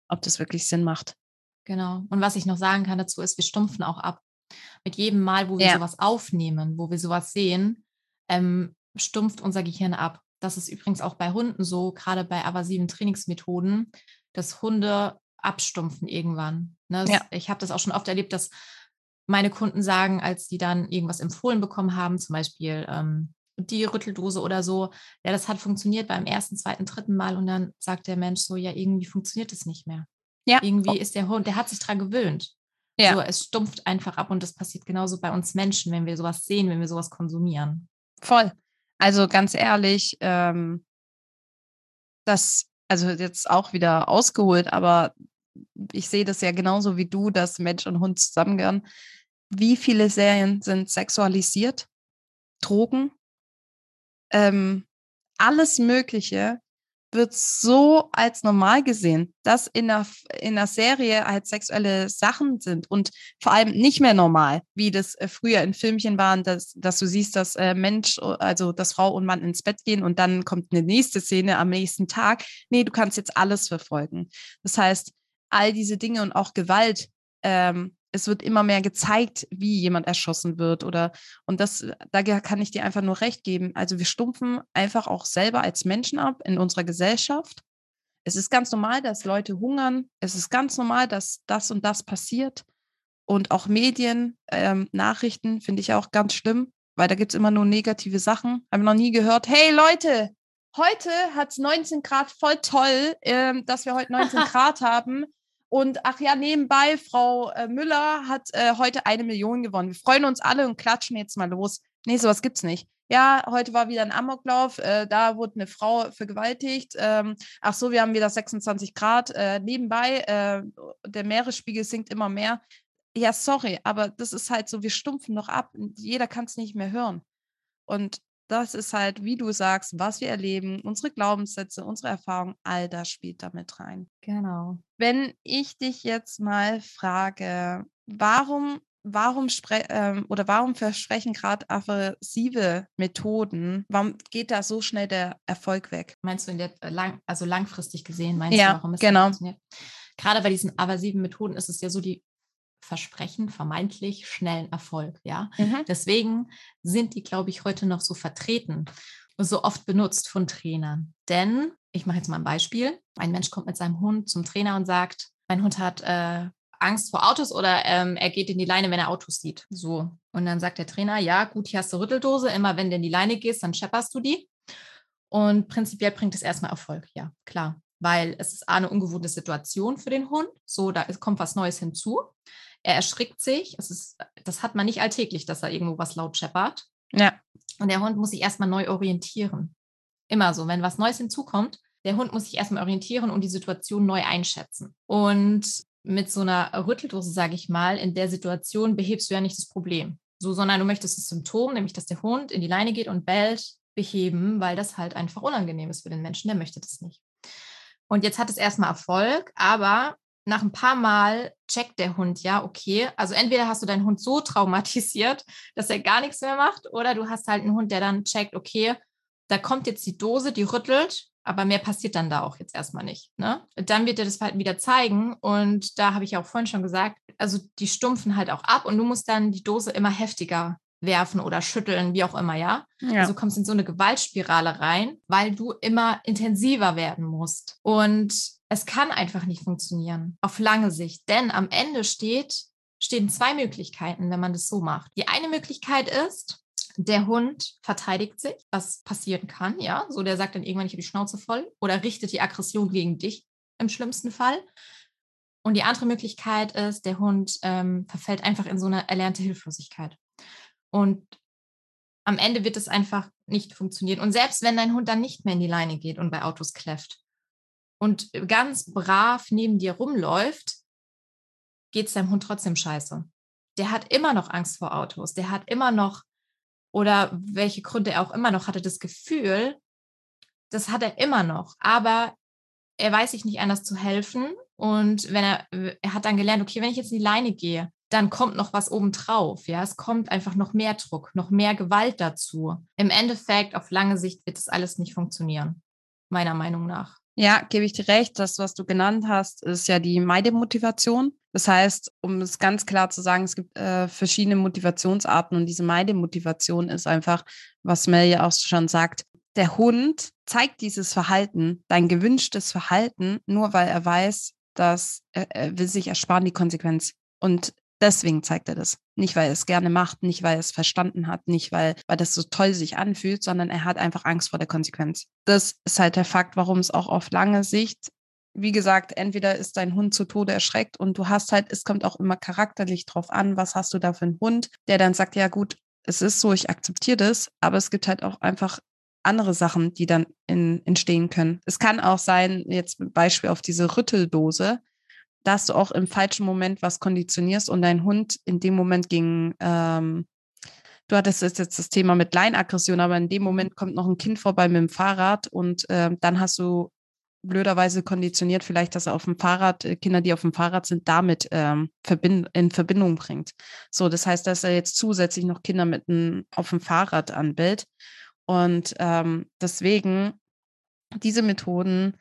ob das wirklich Sinn macht. Genau. Und was ich noch sagen kann dazu ist, wir stumpfen auch ab. Mit jedem Mal, wo wir ja. sowas aufnehmen, wo wir sowas sehen, ähm, stumpft unser Gehirn ab. das ist übrigens auch bei Hunden so, gerade bei avasiven Trainingsmethoden, dass Hunde abstumpfen irgendwann. Ne? Ja. Ich habe das auch schon oft erlebt, dass meine Kunden sagen, als die dann irgendwas empfohlen bekommen haben, zum Beispiel ähm, die Rütteldose oder so, ja, das hat funktioniert beim ersten, zweiten, dritten Mal und dann sagt der Mensch so, ja, irgendwie funktioniert es nicht mehr. Ja. Irgendwie ist der Hund, der hat sich daran gewöhnt. Ja. So, es stumpft einfach ab und das passiert genauso bei uns Menschen, wenn wir sowas sehen, wenn wir sowas konsumieren. Voll. Also ganz ehrlich, ähm, das, also jetzt auch wieder ausgeholt, aber ich sehe das ja genauso wie du, dass Mensch und Hund zusammengehören. Wie viele Serien sind sexualisiert? Drogen? Ähm, alles Mögliche wird so als normal gesehen, dass in der, in der Serie halt sexuelle Sachen sind und vor allem nicht mehr normal, wie das äh, früher in Filmchen waren, dass, dass du siehst, dass äh, Mensch, also dass Frau und Mann ins Bett gehen und dann kommt eine nächste Szene am nächsten Tag. Nee, du kannst jetzt alles verfolgen. Das heißt, all diese Dinge und auch Gewalt ähm, es wird immer mehr gezeigt, wie jemand erschossen wird oder und das, da kann ich dir einfach nur recht geben. Also wir stumpfen einfach auch selber als Menschen ab in unserer Gesellschaft. Es ist ganz normal, dass Leute hungern. Es ist ganz normal, dass das und das passiert. Und auch Medien, ähm, Nachrichten finde ich auch ganz schlimm, weil da gibt es immer nur negative Sachen. Habe noch nie gehört, hey Leute, heute hat es 19 Grad, voll toll, ähm, dass wir heute 19 Grad haben. Und ach ja, nebenbei, Frau äh, Müller hat äh, heute eine Million gewonnen. Wir freuen uns alle und klatschen jetzt mal los. Nee, sowas gibt's nicht. Ja, heute war wieder ein Amoklauf. Äh, da wurde eine Frau vergewaltigt. Ähm, ach so, wir haben wieder 26 Grad. Äh, nebenbei, äh, der Meeresspiegel sinkt immer mehr. Ja, sorry, aber das ist halt so, wir stumpfen noch ab. Jeder kann es nicht mehr hören. Und das ist halt, wie du sagst, was wir erleben, unsere Glaubenssätze, unsere Erfahrungen, all das spielt damit rein. Genau. Wenn ich dich jetzt mal frage, warum, warum ähm, oder warum versprechen gerade aversive Methoden, warum geht da so schnell der Erfolg weg? Meinst du in der äh, lang, also langfristig gesehen, meinst ja, du, warum es genau. funktioniert? Gerade bei diesen aversiven Methoden ist es ja so, die versprechen vermeintlich schnellen Erfolg. Ja, mhm. deswegen sind die, glaube ich, heute noch so vertreten, so oft benutzt von Trainern. Denn ich mache jetzt mal ein Beispiel: Ein Mensch kommt mit seinem Hund zum Trainer und sagt, mein Hund hat äh, Angst vor Autos oder ähm, er geht in die Leine, wenn er Autos sieht. So. Und dann sagt der Trainer, ja, gut, hier hast du Rütteldose. Immer wenn du in die Leine gehst, dann schepperst du die. Und prinzipiell bringt es erstmal Erfolg. Ja, klar. Weil es ist eine ungewohnte Situation für den Hund. So, da kommt was Neues hinzu. Er erschrickt sich. Es ist, das hat man nicht alltäglich, dass er irgendwo was laut scheppert. Ja. Und der Hund muss sich erstmal neu orientieren. Immer so, wenn was Neues hinzukommt, der Hund muss sich erstmal orientieren und die Situation neu einschätzen. Und mit so einer Rütteldose, sage ich mal, in der Situation behebst du ja nicht das Problem. So, sondern du möchtest das Symptom, nämlich dass der Hund in die Leine geht und bellt, beheben, weil das halt einfach unangenehm ist für den Menschen, der möchte das nicht. Und jetzt hat es erstmal Erfolg, aber nach ein paar Mal checkt der Hund ja, okay, also entweder hast du deinen Hund so traumatisiert, dass er gar nichts mehr macht, oder du hast halt einen Hund, der dann checkt, okay, da kommt jetzt die Dose, die rüttelt, aber mehr passiert dann da auch jetzt erstmal nicht. Ne? Dann wird er das Verhalten wieder zeigen und da habe ich ja auch vorhin schon gesagt, also die stumpfen halt auch ab und du musst dann die Dose immer heftiger werfen oder schütteln, wie auch immer, ja? ja. Also kommst in so eine Gewaltspirale rein, weil du immer intensiver werden musst. Und es kann einfach nicht funktionieren auf lange Sicht, denn am Ende steht, stehen zwei Möglichkeiten, wenn man das so macht. Die eine Möglichkeit ist, der Hund verteidigt sich, was passieren kann, ja. So, der sagt dann irgendwann, ich habe die Schnauze voll oder richtet die Aggression gegen dich im schlimmsten Fall. Und die andere Möglichkeit ist, der Hund ähm, verfällt einfach in so eine erlernte Hilflosigkeit. Und am Ende wird es einfach nicht funktionieren. Und selbst wenn dein Hund dann nicht mehr in die Leine geht und bei Autos kläfft und ganz brav neben dir rumläuft, geht es deinem Hund trotzdem scheiße. Der hat immer noch Angst vor Autos. Der hat immer noch, oder welche Gründe er auch immer noch hatte, das Gefühl, das hat er immer noch. Aber er weiß sich nicht anders zu helfen. Und wenn er, er hat dann gelernt, okay, wenn ich jetzt in die Leine gehe, dann kommt noch was obendrauf. Ja, es kommt einfach noch mehr Druck, noch mehr Gewalt dazu. Im Endeffekt, auf lange Sicht wird das alles nicht funktionieren, meiner Meinung nach. Ja, gebe ich dir recht. Das, was du genannt hast, ist ja die Meidemotivation. Das heißt, um es ganz klar zu sagen, es gibt äh, verschiedene Motivationsarten und diese Meidemotivation ist einfach, was Mel ja auch schon sagt, der Hund zeigt dieses Verhalten, dein gewünschtes Verhalten, nur weil er weiß, dass er, er will sich ersparen die Konsequenz. Und deswegen zeigt er das. Nicht, weil er es gerne macht, nicht, weil er es verstanden hat, nicht, weil, weil das so toll sich anfühlt, sondern er hat einfach Angst vor der Konsequenz. Das ist halt der Fakt, warum es auch auf lange Sicht, wie gesagt, entweder ist dein Hund zu Tode erschreckt und du hast halt, es kommt auch immer charakterlich drauf an, was hast du da für einen Hund, der dann sagt, ja gut, es ist so, ich akzeptiere das, aber es gibt halt auch einfach andere Sachen, die dann in, entstehen können. Es kann auch sein, jetzt Beispiel auf diese Rütteldose, dass du auch im falschen Moment was konditionierst und dein Hund in dem Moment ging, ähm, du hattest jetzt das Thema mit Leinaggression, aber in dem Moment kommt noch ein Kind vorbei mit dem Fahrrad und äh, dann hast du blöderweise konditioniert, vielleicht, dass er auf dem Fahrrad, äh, Kinder, die auf dem Fahrrad sind, damit ähm, verbind in Verbindung bringt. So, das heißt, dass er jetzt zusätzlich noch Kinder mit einem auf dem Fahrrad anbildet. Und ähm, deswegen, diese Methoden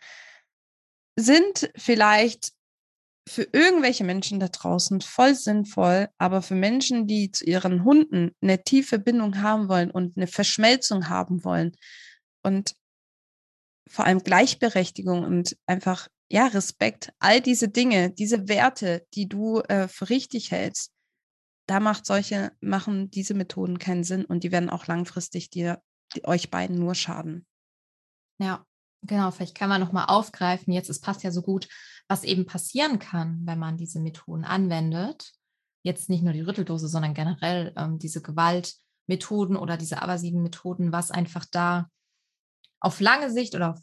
sind vielleicht für irgendwelche Menschen da draußen voll sinnvoll, aber für Menschen, die zu ihren Hunden eine tiefe Bindung haben wollen und eine Verschmelzung haben wollen und vor allem Gleichberechtigung und einfach, ja, Respekt, all diese Dinge, diese Werte, die du äh, für richtig hältst, da macht solche, machen diese Methoden keinen Sinn und die werden auch langfristig dir, euch beiden nur schaden. Ja, genau. Vielleicht kann man nochmal aufgreifen. Jetzt, es passt ja so gut was eben passieren kann, wenn man diese Methoden anwendet, jetzt nicht nur die Rütteldose, sondern generell ähm, diese Gewaltmethoden oder diese aversiven Methoden, was einfach da auf lange Sicht oder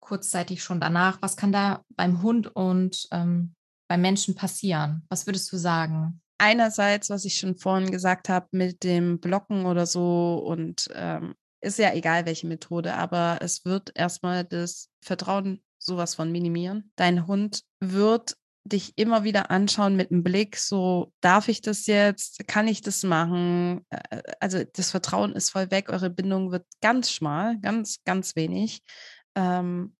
kurzzeitig schon danach, was kann da beim Hund und ähm, beim Menschen passieren? Was würdest du sagen? Einerseits, was ich schon vorhin gesagt habe, mit dem Blocken oder so und ähm, ist ja egal, welche Methode, aber es wird erstmal das Vertrauen sowas von minimieren. Dein Hund wird dich immer wieder anschauen mit einem Blick, so darf ich das jetzt, kann ich das machen? Also das Vertrauen ist voll weg, eure Bindung wird ganz schmal, ganz, ganz wenig. Ähm,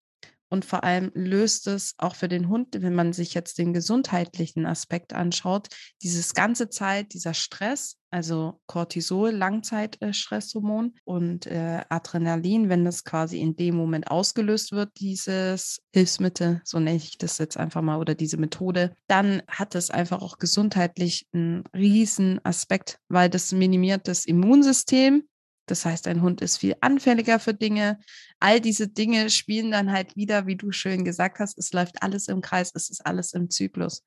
und vor allem löst es auch für den Hund, wenn man sich jetzt den gesundheitlichen Aspekt anschaut, dieses ganze Zeit, dieser Stress, also Cortisol, Langzeitstresshormon und äh, Adrenalin, wenn das quasi in dem Moment ausgelöst wird, dieses Hilfsmittel, so nenne ich das jetzt einfach mal, oder diese Methode, dann hat es einfach auch gesundheitlich einen riesen Aspekt, weil das minimiert das Immunsystem, das heißt, ein Hund ist viel anfälliger für Dinge. All diese Dinge spielen dann halt wieder, wie du schön gesagt hast, es läuft alles im Kreis, es ist alles im Zyklus.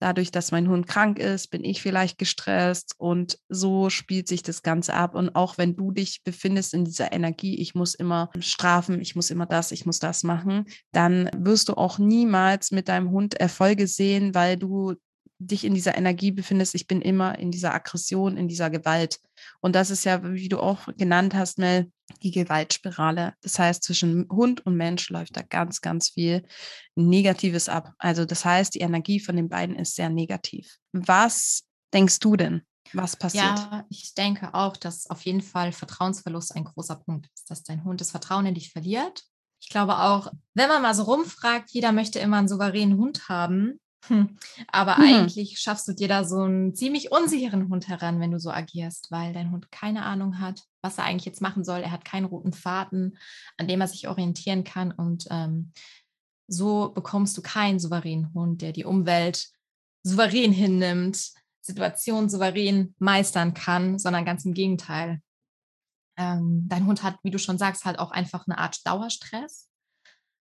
Dadurch, dass mein Hund krank ist, bin ich vielleicht gestresst und so spielt sich das Ganze ab. Und auch wenn du dich befindest in dieser Energie, ich muss immer strafen, ich muss immer das, ich muss das machen, dann wirst du auch niemals mit deinem Hund Erfolge sehen, weil du dich in dieser Energie befindest, ich bin immer in dieser Aggression, in dieser Gewalt. Und das ist ja, wie du auch genannt hast, Mel, die Gewaltspirale. Das heißt, zwischen Hund und Mensch läuft da ganz, ganz viel Negatives ab. Also das heißt, die Energie von den beiden ist sehr negativ. Was denkst du denn? Was passiert? Ja, ich denke auch, dass auf jeden Fall Vertrauensverlust ein großer Punkt ist, dass dein Hund das Vertrauen in dich verliert. Ich glaube auch, wenn man mal so rumfragt, jeder möchte immer einen souveränen Hund haben. Hm. Aber mhm. eigentlich schaffst du dir da so einen ziemlich unsicheren Hund heran, wenn du so agierst, weil dein Hund keine Ahnung hat, was er eigentlich jetzt machen soll. Er hat keinen roten Faden, an dem er sich orientieren kann. Und ähm, so bekommst du keinen souveränen Hund, der die Umwelt souverän hinnimmt, Situationen souverän meistern kann, sondern ganz im Gegenteil. Ähm, dein Hund hat, wie du schon sagst, halt auch einfach eine Art Dauerstress,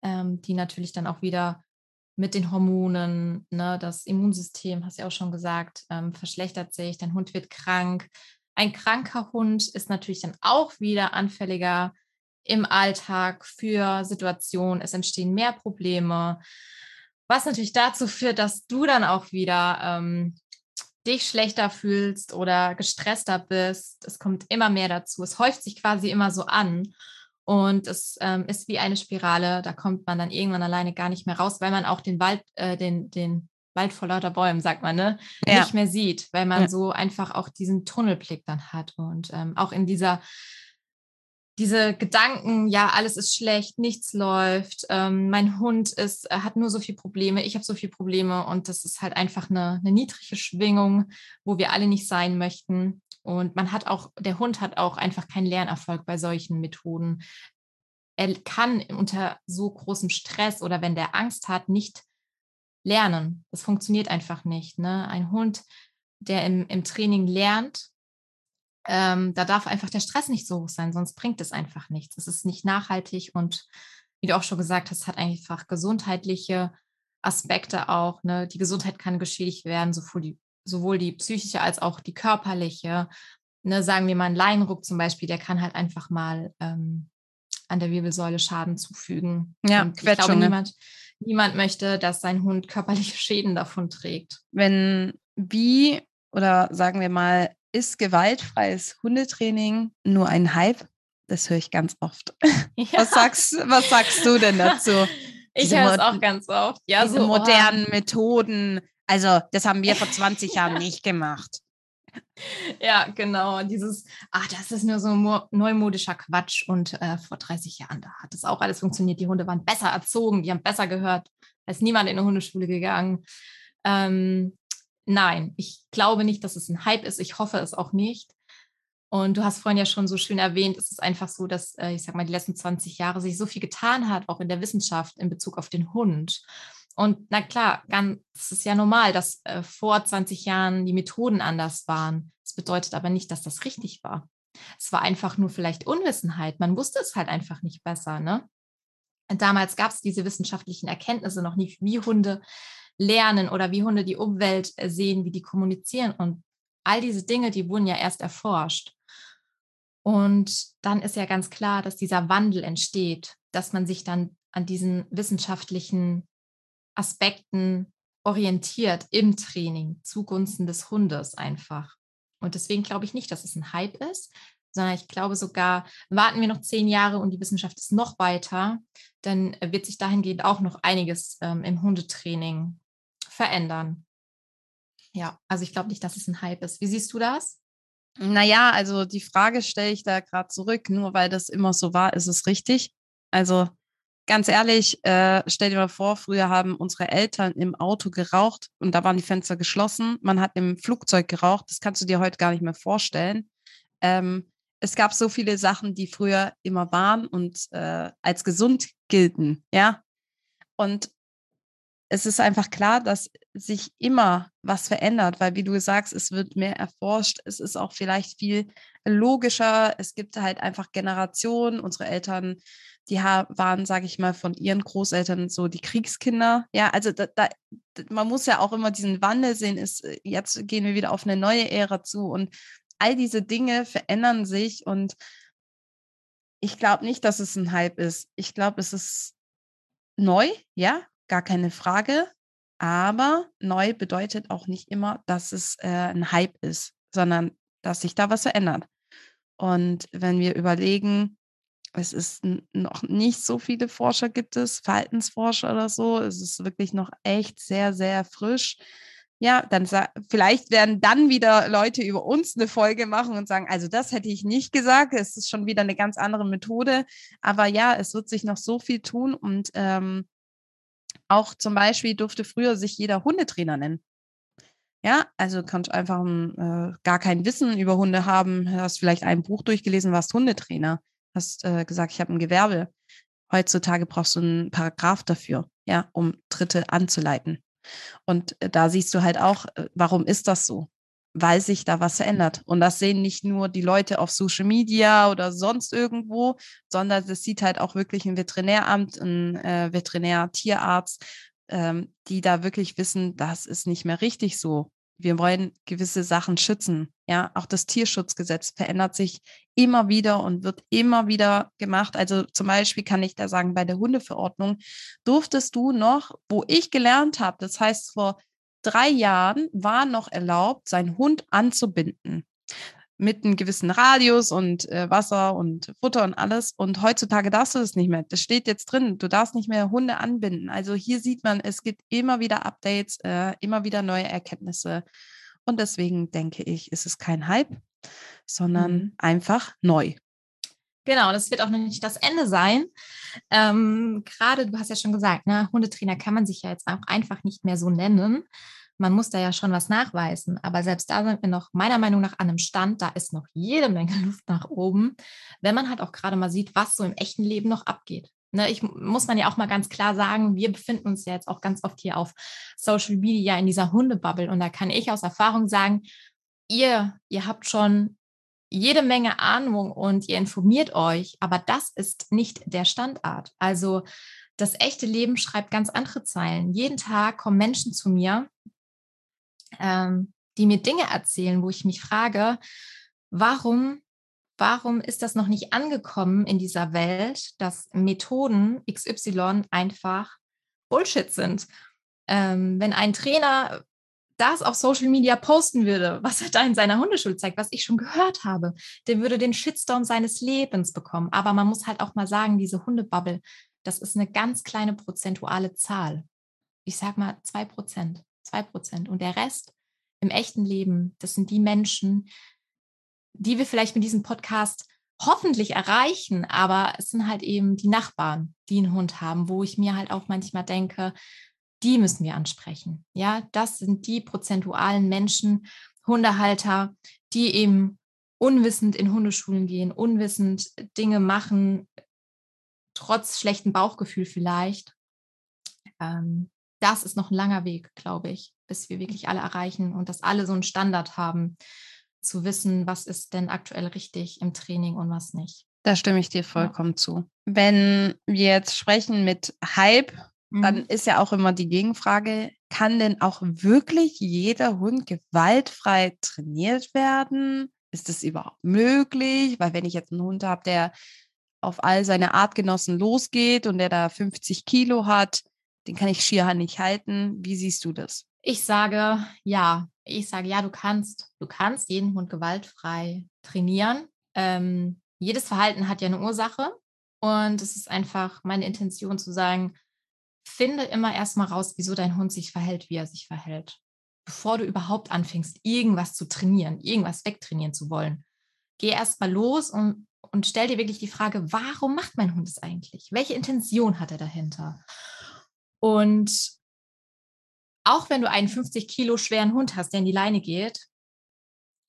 ähm, die natürlich dann auch wieder mit den Hormonen, ne, das Immunsystem, hast du ja auch schon gesagt, ähm, verschlechtert sich, dein Hund wird krank. Ein kranker Hund ist natürlich dann auch wieder anfälliger im Alltag für Situationen. Es entstehen mehr Probleme, was natürlich dazu führt, dass du dann auch wieder ähm, dich schlechter fühlst oder gestresster bist. Es kommt immer mehr dazu. Es häuft sich quasi immer so an. Und es ähm, ist wie eine Spirale, da kommt man dann irgendwann alleine gar nicht mehr raus, weil man auch den Wald, äh, den, den Wald vor lauter Bäumen, sagt man, ne, ja. nicht mehr sieht, weil man ja. so einfach auch diesen Tunnelblick dann hat. Und ähm, auch in dieser, diese Gedanken, ja, alles ist schlecht, nichts läuft, ähm, mein Hund ist, äh, hat nur so viele Probleme, ich habe so viele Probleme und das ist halt einfach eine, eine niedrige Schwingung, wo wir alle nicht sein möchten. Und man hat auch, der Hund hat auch einfach keinen Lernerfolg bei solchen Methoden. er kann unter so großem Stress oder wenn der Angst hat, nicht lernen. Das funktioniert einfach nicht. Ne? Ein Hund, der im, im Training lernt, ähm, da darf einfach der Stress nicht so hoch sein, sonst bringt es einfach nichts. Es ist nicht nachhaltig und wie du auch schon gesagt hast, hat einfach gesundheitliche Aspekte auch. Ne? Die Gesundheit kann geschädigt werden, sowohl die, sowohl die psychische als auch die körperliche. Ne? Sagen wir mal ein Leinruck zum Beispiel, der kann halt einfach mal ähm, an der Wirbelsäule Schaden zufügen. Ja, und ich glaube, niemand, niemand möchte, dass sein Hund körperliche Schäden davon trägt. Wenn wie oder sagen wir mal ist gewaltfreies Hundetraining nur ein Hype? Das höre ich ganz oft. Ja. Was, sagst, was sagst du denn dazu? Ich höre es auch ganz oft. Ja, diese so modernen oh. Methoden. Also, das haben wir vor 20 Jahren nicht gemacht. Ja, genau. Dieses, ach, das ist nur so neumodischer Quatsch. Und äh, vor 30 Jahren, da hat es auch alles funktioniert. Die Hunde waren besser erzogen, die haben besser gehört. Ist niemand in eine Hundeschule gegangen. Ähm, nein, ich glaube nicht, dass es ein Hype ist. Ich hoffe es auch nicht. Und du hast vorhin ja schon so schön erwähnt, es ist einfach so, dass, äh, ich sag mal, die letzten 20 Jahre sich so viel getan hat, auch in der Wissenschaft in Bezug auf den Hund. Und na klar, ganz, es ist ja normal, dass äh, vor 20 Jahren die Methoden anders waren. Das bedeutet aber nicht, dass das richtig war. Es war einfach nur vielleicht Unwissenheit. Man wusste es halt einfach nicht besser. Ne? damals gab es diese wissenschaftlichen Erkenntnisse noch nicht, wie Hunde lernen oder wie Hunde die Umwelt äh, sehen, wie die kommunizieren. Und all diese Dinge, die wurden ja erst erforscht. Und dann ist ja ganz klar, dass dieser Wandel entsteht, dass man sich dann an diesen wissenschaftlichen Aspekten orientiert im Training zugunsten des Hundes einfach. Und deswegen glaube ich nicht, dass es ein Hype ist, sondern ich glaube sogar, warten wir noch zehn Jahre und die Wissenschaft ist noch weiter, dann wird sich dahingehend auch noch einiges ähm, im Hundetraining verändern. Ja, also ich glaube nicht, dass es ein Hype ist. Wie siehst du das? Naja, also die Frage stelle ich da gerade zurück, nur weil das immer so war, ist es richtig. Also ganz ehrlich, äh, stell dir mal vor, früher haben unsere Eltern im Auto geraucht und da waren die Fenster geschlossen. Man hat im Flugzeug geraucht. Das kannst du dir heute gar nicht mehr vorstellen. Ähm, es gab so viele Sachen, die früher immer waren und äh, als gesund gelten, ja. Und es ist einfach klar, dass sich immer was verändert, weil wie du sagst, es wird mehr erforscht, es ist auch vielleicht viel logischer, es gibt halt einfach Generationen, unsere Eltern, die waren, sage ich mal, von ihren Großeltern so die Kriegskinder. Ja, also da, da, man muss ja auch immer diesen Wandel sehen, ist, äh, jetzt gehen wir wieder auf eine neue Ära zu und all diese Dinge verändern sich und ich glaube nicht, dass es ein Hype ist. Ich glaube, es ist neu, ja, gar keine Frage. Aber neu bedeutet auch nicht immer, dass es äh, ein Hype ist, sondern dass sich da was verändert. Und wenn wir überlegen, es ist noch nicht so viele Forscher gibt es, Verhaltensforscher oder so, es ist wirklich noch echt sehr, sehr frisch. Ja, dann vielleicht werden dann wieder Leute über uns eine Folge machen und sagen, also das hätte ich nicht gesagt, es ist schon wieder eine ganz andere Methode. Aber ja, es wird sich noch so viel tun und ähm, auch zum Beispiel durfte früher sich jeder Hundetrainer nennen. Ja, also kannst einfach äh, gar kein Wissen über Hunde haben, hast vielleicht ein Buch durchgelesen, warst Hundetrainer, hast äh, gesagt, ich habe ein Gewerbe. Heutzutage brauchst du einen Paragraph dafür, ja, um Dritte anzuleiten. Und äh, da siehst du halt auch, äh, warum ist das so? weil sich da was verändert. Und das sehen nicht nur die Leute auf Social Media oder sonst irgendwo, sondern das sieht halt auch wirklich ein Veterinäramt, ein äh, Veterinär-Tierarzt, ähm, die da wirklich wissen, das ist nicht mehr richtig so. Wir wollen gewisse Sachen schützen. Ja, auch das Tierschutzgesetz verändert sich immer wieder und wird immer wieder gemacht. Also zum Beispiel kann ich da sagen, bei der Hundeverordnung durftest du noch, wo ich gelernt habe, das heißt vor drei Jahren war noch erlaubt, seinen Hund anzubinden. Mit einem gewissen Radius und äh, Wasser und Futter und alles. Und heutzutage darfst du das nicht mehr. Das steht jetzt drin. Du darfst nicht mehr Hunde anbinden. Also hier sieht man, es gibt immer wieder Updates, äh, immer wieder neue Erkenntnisse. Und deswegen denke ich, ist es kein Hype, sondern mhm. einfach neu. Genau, das wird auch noch nicht das Ende sein. Ähm, Gerade, du hast ja schon gesagt, ne, Hundetrainer kann man sich ja jetzt auch einfach nicht mehr so nennen. Man muss da ja schon was nachweisen. Aber selbst da sind wir noch meiner Meinung nach an einem Stand, da ist noch jede Menge Luft nach oben, wenn man halt auch gerade mal sieht, was so im echten Leben noch abgeht. Ne, ich muss man ja auch mal ganz klar sagen, wir befinden uns ja jetzt auch ganz oft hier auf Social Media in dieser Hundebubble und da kann ich aus Erfahrung sagen, ihr, ihr habt schon jede Menge Ahnung und ihr informiert euch, aber das ist nicht der Standard. Also das echte Leben schreibt ganz andere Zeilen. Jeden Tag kommen Menschen zu mir, ähm, die mir Dinge erzählen, wo ich mich frage, warum, warum ist das noch nicht angekommen in dieser Welt, dass Methoden XY einfach Bullshit sind? Ähm, wenn ein Trainer das auf Social Media posten würde, was er da in seiner Hundeschule zeigt, was ich schon gehört habe, der würde den Shitstorm seines Lebens bekommen. Aber man muss halt auch mal sagen, diese Hundebubble, das ist eine ganz kleine prozentuale Zahl. Ich sag mal zwei Prozent, zwei Prozent. Und der Rest im echten Leben, das sind die Menschen, die wir vielleicht mit diesem Podcast hoffentlich erreichen, aber es sind halt eben die Nachbarn, die einen Hund haben, wo ich mir halt auch manchmal denke, die müssen wir ansprechen. Ja, das sind die prozentualen Menschen, Hundehalter, die eben unwissend in Hundeschulen gehen, unwissend Dinge machen, trotz schlechtem Bauchgefühl vielleicht. Ähm, das ist noch ein langer Weg, glaube ich, bis wir wirklich alle erreichen und dass alle so einen Standard haben, zu wissen, was ist denn aktuell richtig im Training und was nicht. Da stimme ich dir vollkommen ja. zu. Wenn wir jetzt sprechen mit Hype dann mhm. ist ja auch immer die Gegenfrage, kann denn auch wirklich jeder Hund gewaltfrei trainiert werden? Ist das überhaupt möglich? Weil wenn ich jetzt einen Hund habe, der auf all seine Artgenossen losgeht und der da 50 Kilo hat, den kann ich schier nicht halten. Wie siehst du das? Ich sage ja. Ich sage ja, du kannst, du kannst jeden Hund gewaltfrei trainieren. Ähm, jedes Verhalten hat ja eine Ursache. Und es ist einfach meine Intention zu sagen, finde immer erstmal raus, wieso dein Hund sich verhält, wie er sich verhält. Bevor du überhaupt anfängst, irgendwas zu trainieren, irgendwas wegtrainieren zu wollen. Geh erstmal los und, und stell dir wirklich die Frage, warum macht mein Hund es eigentlich? Welche Intention hat er dahinter? Und auch wenn du einen 50 Kilo schweren Hund hast, der in die Leine geht,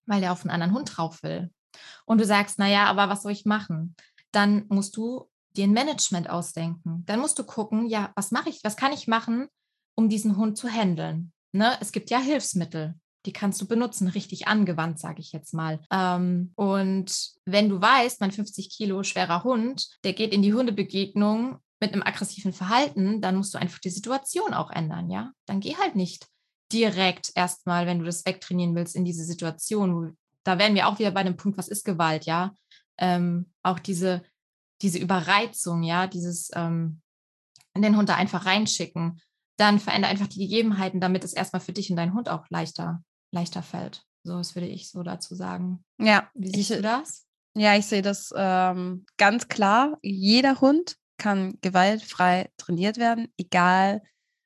weil der auf einen anderen Hund drauf will, und du sagst, naja, aber was soll ich machen? Dann musst du dir ein Management ausdenken. Dann musst du gucken, ja, was mache ich, was kann ich machen, um diesen Hund zu handeln. Ne? Es gibt ja Hilfsmittel, die kannst du benutzen, richtig angewandt, sage ich jetzt mal. Ähm, und wenn du weißt, mein 50 Kilo schwerer Hund, der geht in die Hundebegegnung mit einem aggressiven Verhalten, dann musst du einfach die Situation auch ändern, ja? Dann geh halt nicht direkt erstmal, wenn du das wegtrainieren willst, in diese Situation. Da wären wir auch wieder bei dem Punkt, was ist Gewalt, ja? Ähm, auch diese diese Überreizung, ja, dieses ähm, den Hund da einfach reinschicken, dann verändere einfach die Gegebenheiten, damit es erstmal für dich und deinen Hund auch leichter, leichter fällt. So, das würde ich so dazu sagen. Ja. Wie siehst ich, du das? Ja, ich sehe das ähm, ganz klar. Jeder Hund kann gewaltfrei trainiert werden, egal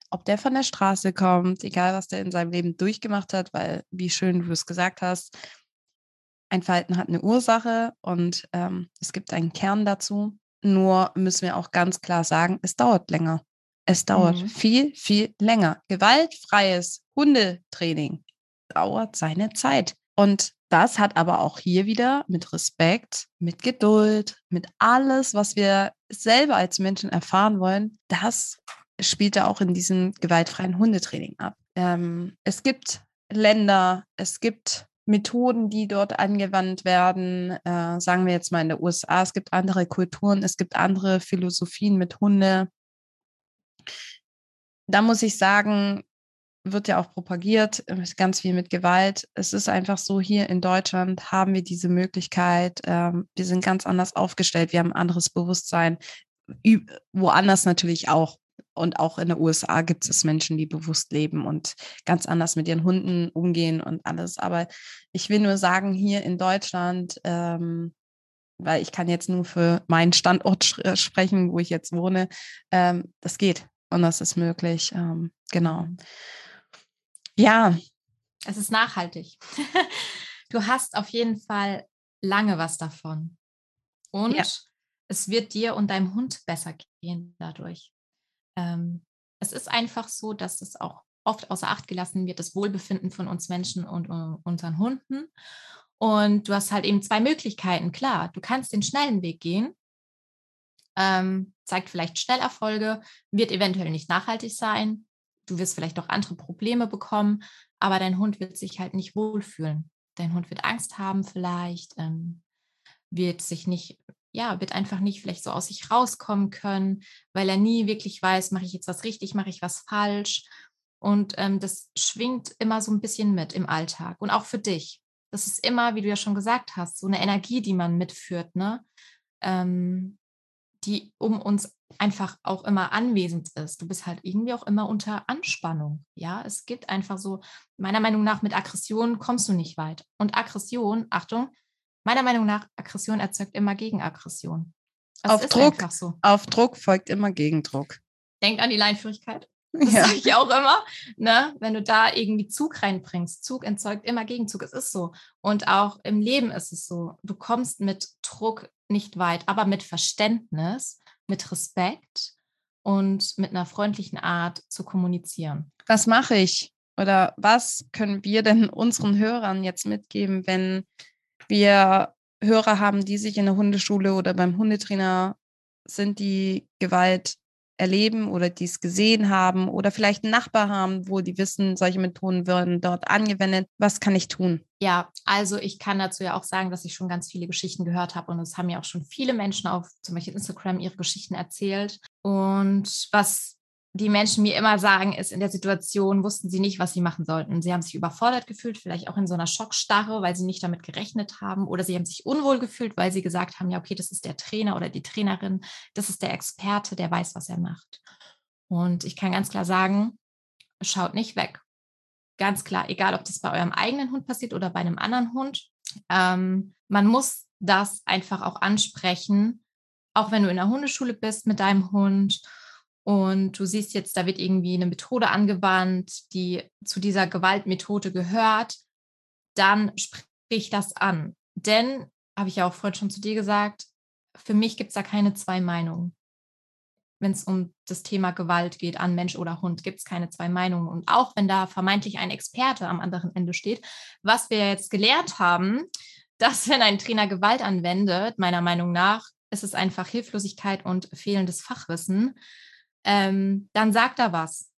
ob der von der Straße kommt, egal was der in seinem Leben durchgemacht hat, weil, wie schön du es gesagt hast, ein Verhalten hat eine Ursache und ähm, es gibt einen Kern dazu. Nur müssen wir auch ganz klar sagen, es dauert länger. Es dauert mhm. viel, viel länger. Gewaltfreies Hundetraining dauert seine Zeit. Und das hat aber auch hier wieder mit Respekt, mit Geduld, mit alles, was wir selber als Menschen erfahren wollen, das spielt da auch in diesem gewaltfreien Hundetraining ab. Ähm, es gibt Länder, es gibt Methoden, die dort angewandt werden, äh, sagen wir jetzt mal in den USA, es gibt andere Kulturen, es gibt andere Philosophien mit Hunde. Da muss ich sagen, wird ja auch propagiert, äh, ganz viel mit Gewalt. Es ist einfach so, hier in Deutschland haben wir diese Möglichkeit. Ähm, wir sind ganz anders aufgestellt, wir haben ein anderes Bewusstsein. Woanders natürlich auch und auch in den USA gibt es Menschen, die bewusst leben und ganz anders mit ihren Hunden umgehen und alles. Aber ich will nur sagen, hier in Deutschland, ähm, weil ich kann jetzt nur für meinen Standort äh, sprechen, wo ich jetzt wohne, ähm, das geht und das ist möglich. Ähm, genau. Ja. Es ist nachhaltig. du hast auf jeden Fall lange was davon. Und ja. es wird dir und deinem Hund besser gehen dadurch. Ähm, es ist einfach so, dass es auch oft außer Acht gelassen wird, das Wohlbefinden von uns Menschen und uh, unseren Hunden. Und du hast halt eben zwei Möglichkeiten. Klar, du kannst den schnellen Weg gehen, ähm, zeigt vielleicht Schnellerfolge, wird eventuell nicht nachhaltig sein. Du wirst vielleicht auch andere Probleme bekommen, aber dein Hund wird sich halt nicht wohlfühlen. Dein Hund wird Angst haben vielleicht, ähm, wird sich nicht, ja, wird einfach nicht vielleicht so aus sich rauskommen können, weil er nie wirklich weiß, mache ich jetzt was richtig, mache ich was falsch. Und ähm, das schwingt immer so ein bisschen mit im Alltag und auch für dich. Das ist immer, wie du ja schon gesagt hast, so eine Energie, die man mitführt, ne? Ähm, die um uns einfach auch immer anwesend ist. Du bist halt irgendwie auch immer unter Anspannung. Ja, es gibt einfach so, meiner Meinung nach, mit Aggression kommst du nicht weit. Und Aggression, Achtung, meiner Meinung nach, Aggression erzeugt immer Gegenaggression. Das auf Druck, so. auf Druck folgt immer Gegendruck. Denk an die Leinführigkeit. Das ja. sage ich auch immer. Ne? Wenn du da irgendwie Zug reinbringst, Zug entzeugt immer Gegenzug. Es ist so. Und auch im Leben ist es so. Du kommst mit Druck nicht weit, aber mit Verständnis, mit Respekt und mit einer freundlichen Art zu kommunizieren. Was mache ich oder was können wir denn unseren Hörern jetzt mitgeben, wenn wir Hörer haben, die sich in der Hundeschule oder beim Hundetrainer sind, die Gewalt erleben oder die es gesehen haben oder vielleicht einen Nachbar haben, wo die wissen, solche Methoden werden dort angewendet. Was kann ich tun? Ja, also ich kann dazu ja auch sagen, dass ich schon ganz viele Geschichten gehört habe und es haben ja auch schon viele Menschen auf zum Beispiel Instagram ihre Geschichten erzählt. Und was die Menschen mir immer sagen, ist, in der Situation wussten sie nicht, was sie machen sollten. Sie haben sich überfordert gefühlt, vielleicht auch in so einer Schockstarre, weil sie nicht damit gerechnet haben. Oder sie haben sich unwohl gefühlt, weil sie gesagt haben, ja, okay, das ist der Trainer oder die Trainerin, das ist der Experte, der weiß, was er macht. Und ich kann ganz klar sagen, schaut nicht weg. Ganz klar, egal ob das bei eurem eigenen Hund passiert oder bei einem anderen Hund. Ähm, man muss das einfach auch ansprechen, auch wenn du in der Hundeschule bist mit deinem Hund und du siehst jetzt, da wird irgendwie eine Methode angewandt, die zu dieser Gewaltmethode gehört, dann sprich das an. Denn, habe ich ja auch vorhin schon zu dir gesagt, für mich gibt es da keine zwei Meinungen. Wenn es um das Thema Gewalt geht, an Mensch oder Hund, gibt es keine zwei Meinungen. Und auch wenn da vermeintlich ein Experte am anderen Ende steht, was wir jetzt gelernt haben, dass wenn ein Trainer Gewalt anwendet, meiner Meinung nach, ist es einfach Hilflosigkeit und fehlendes Fachwissen ähm, dann sagt er was.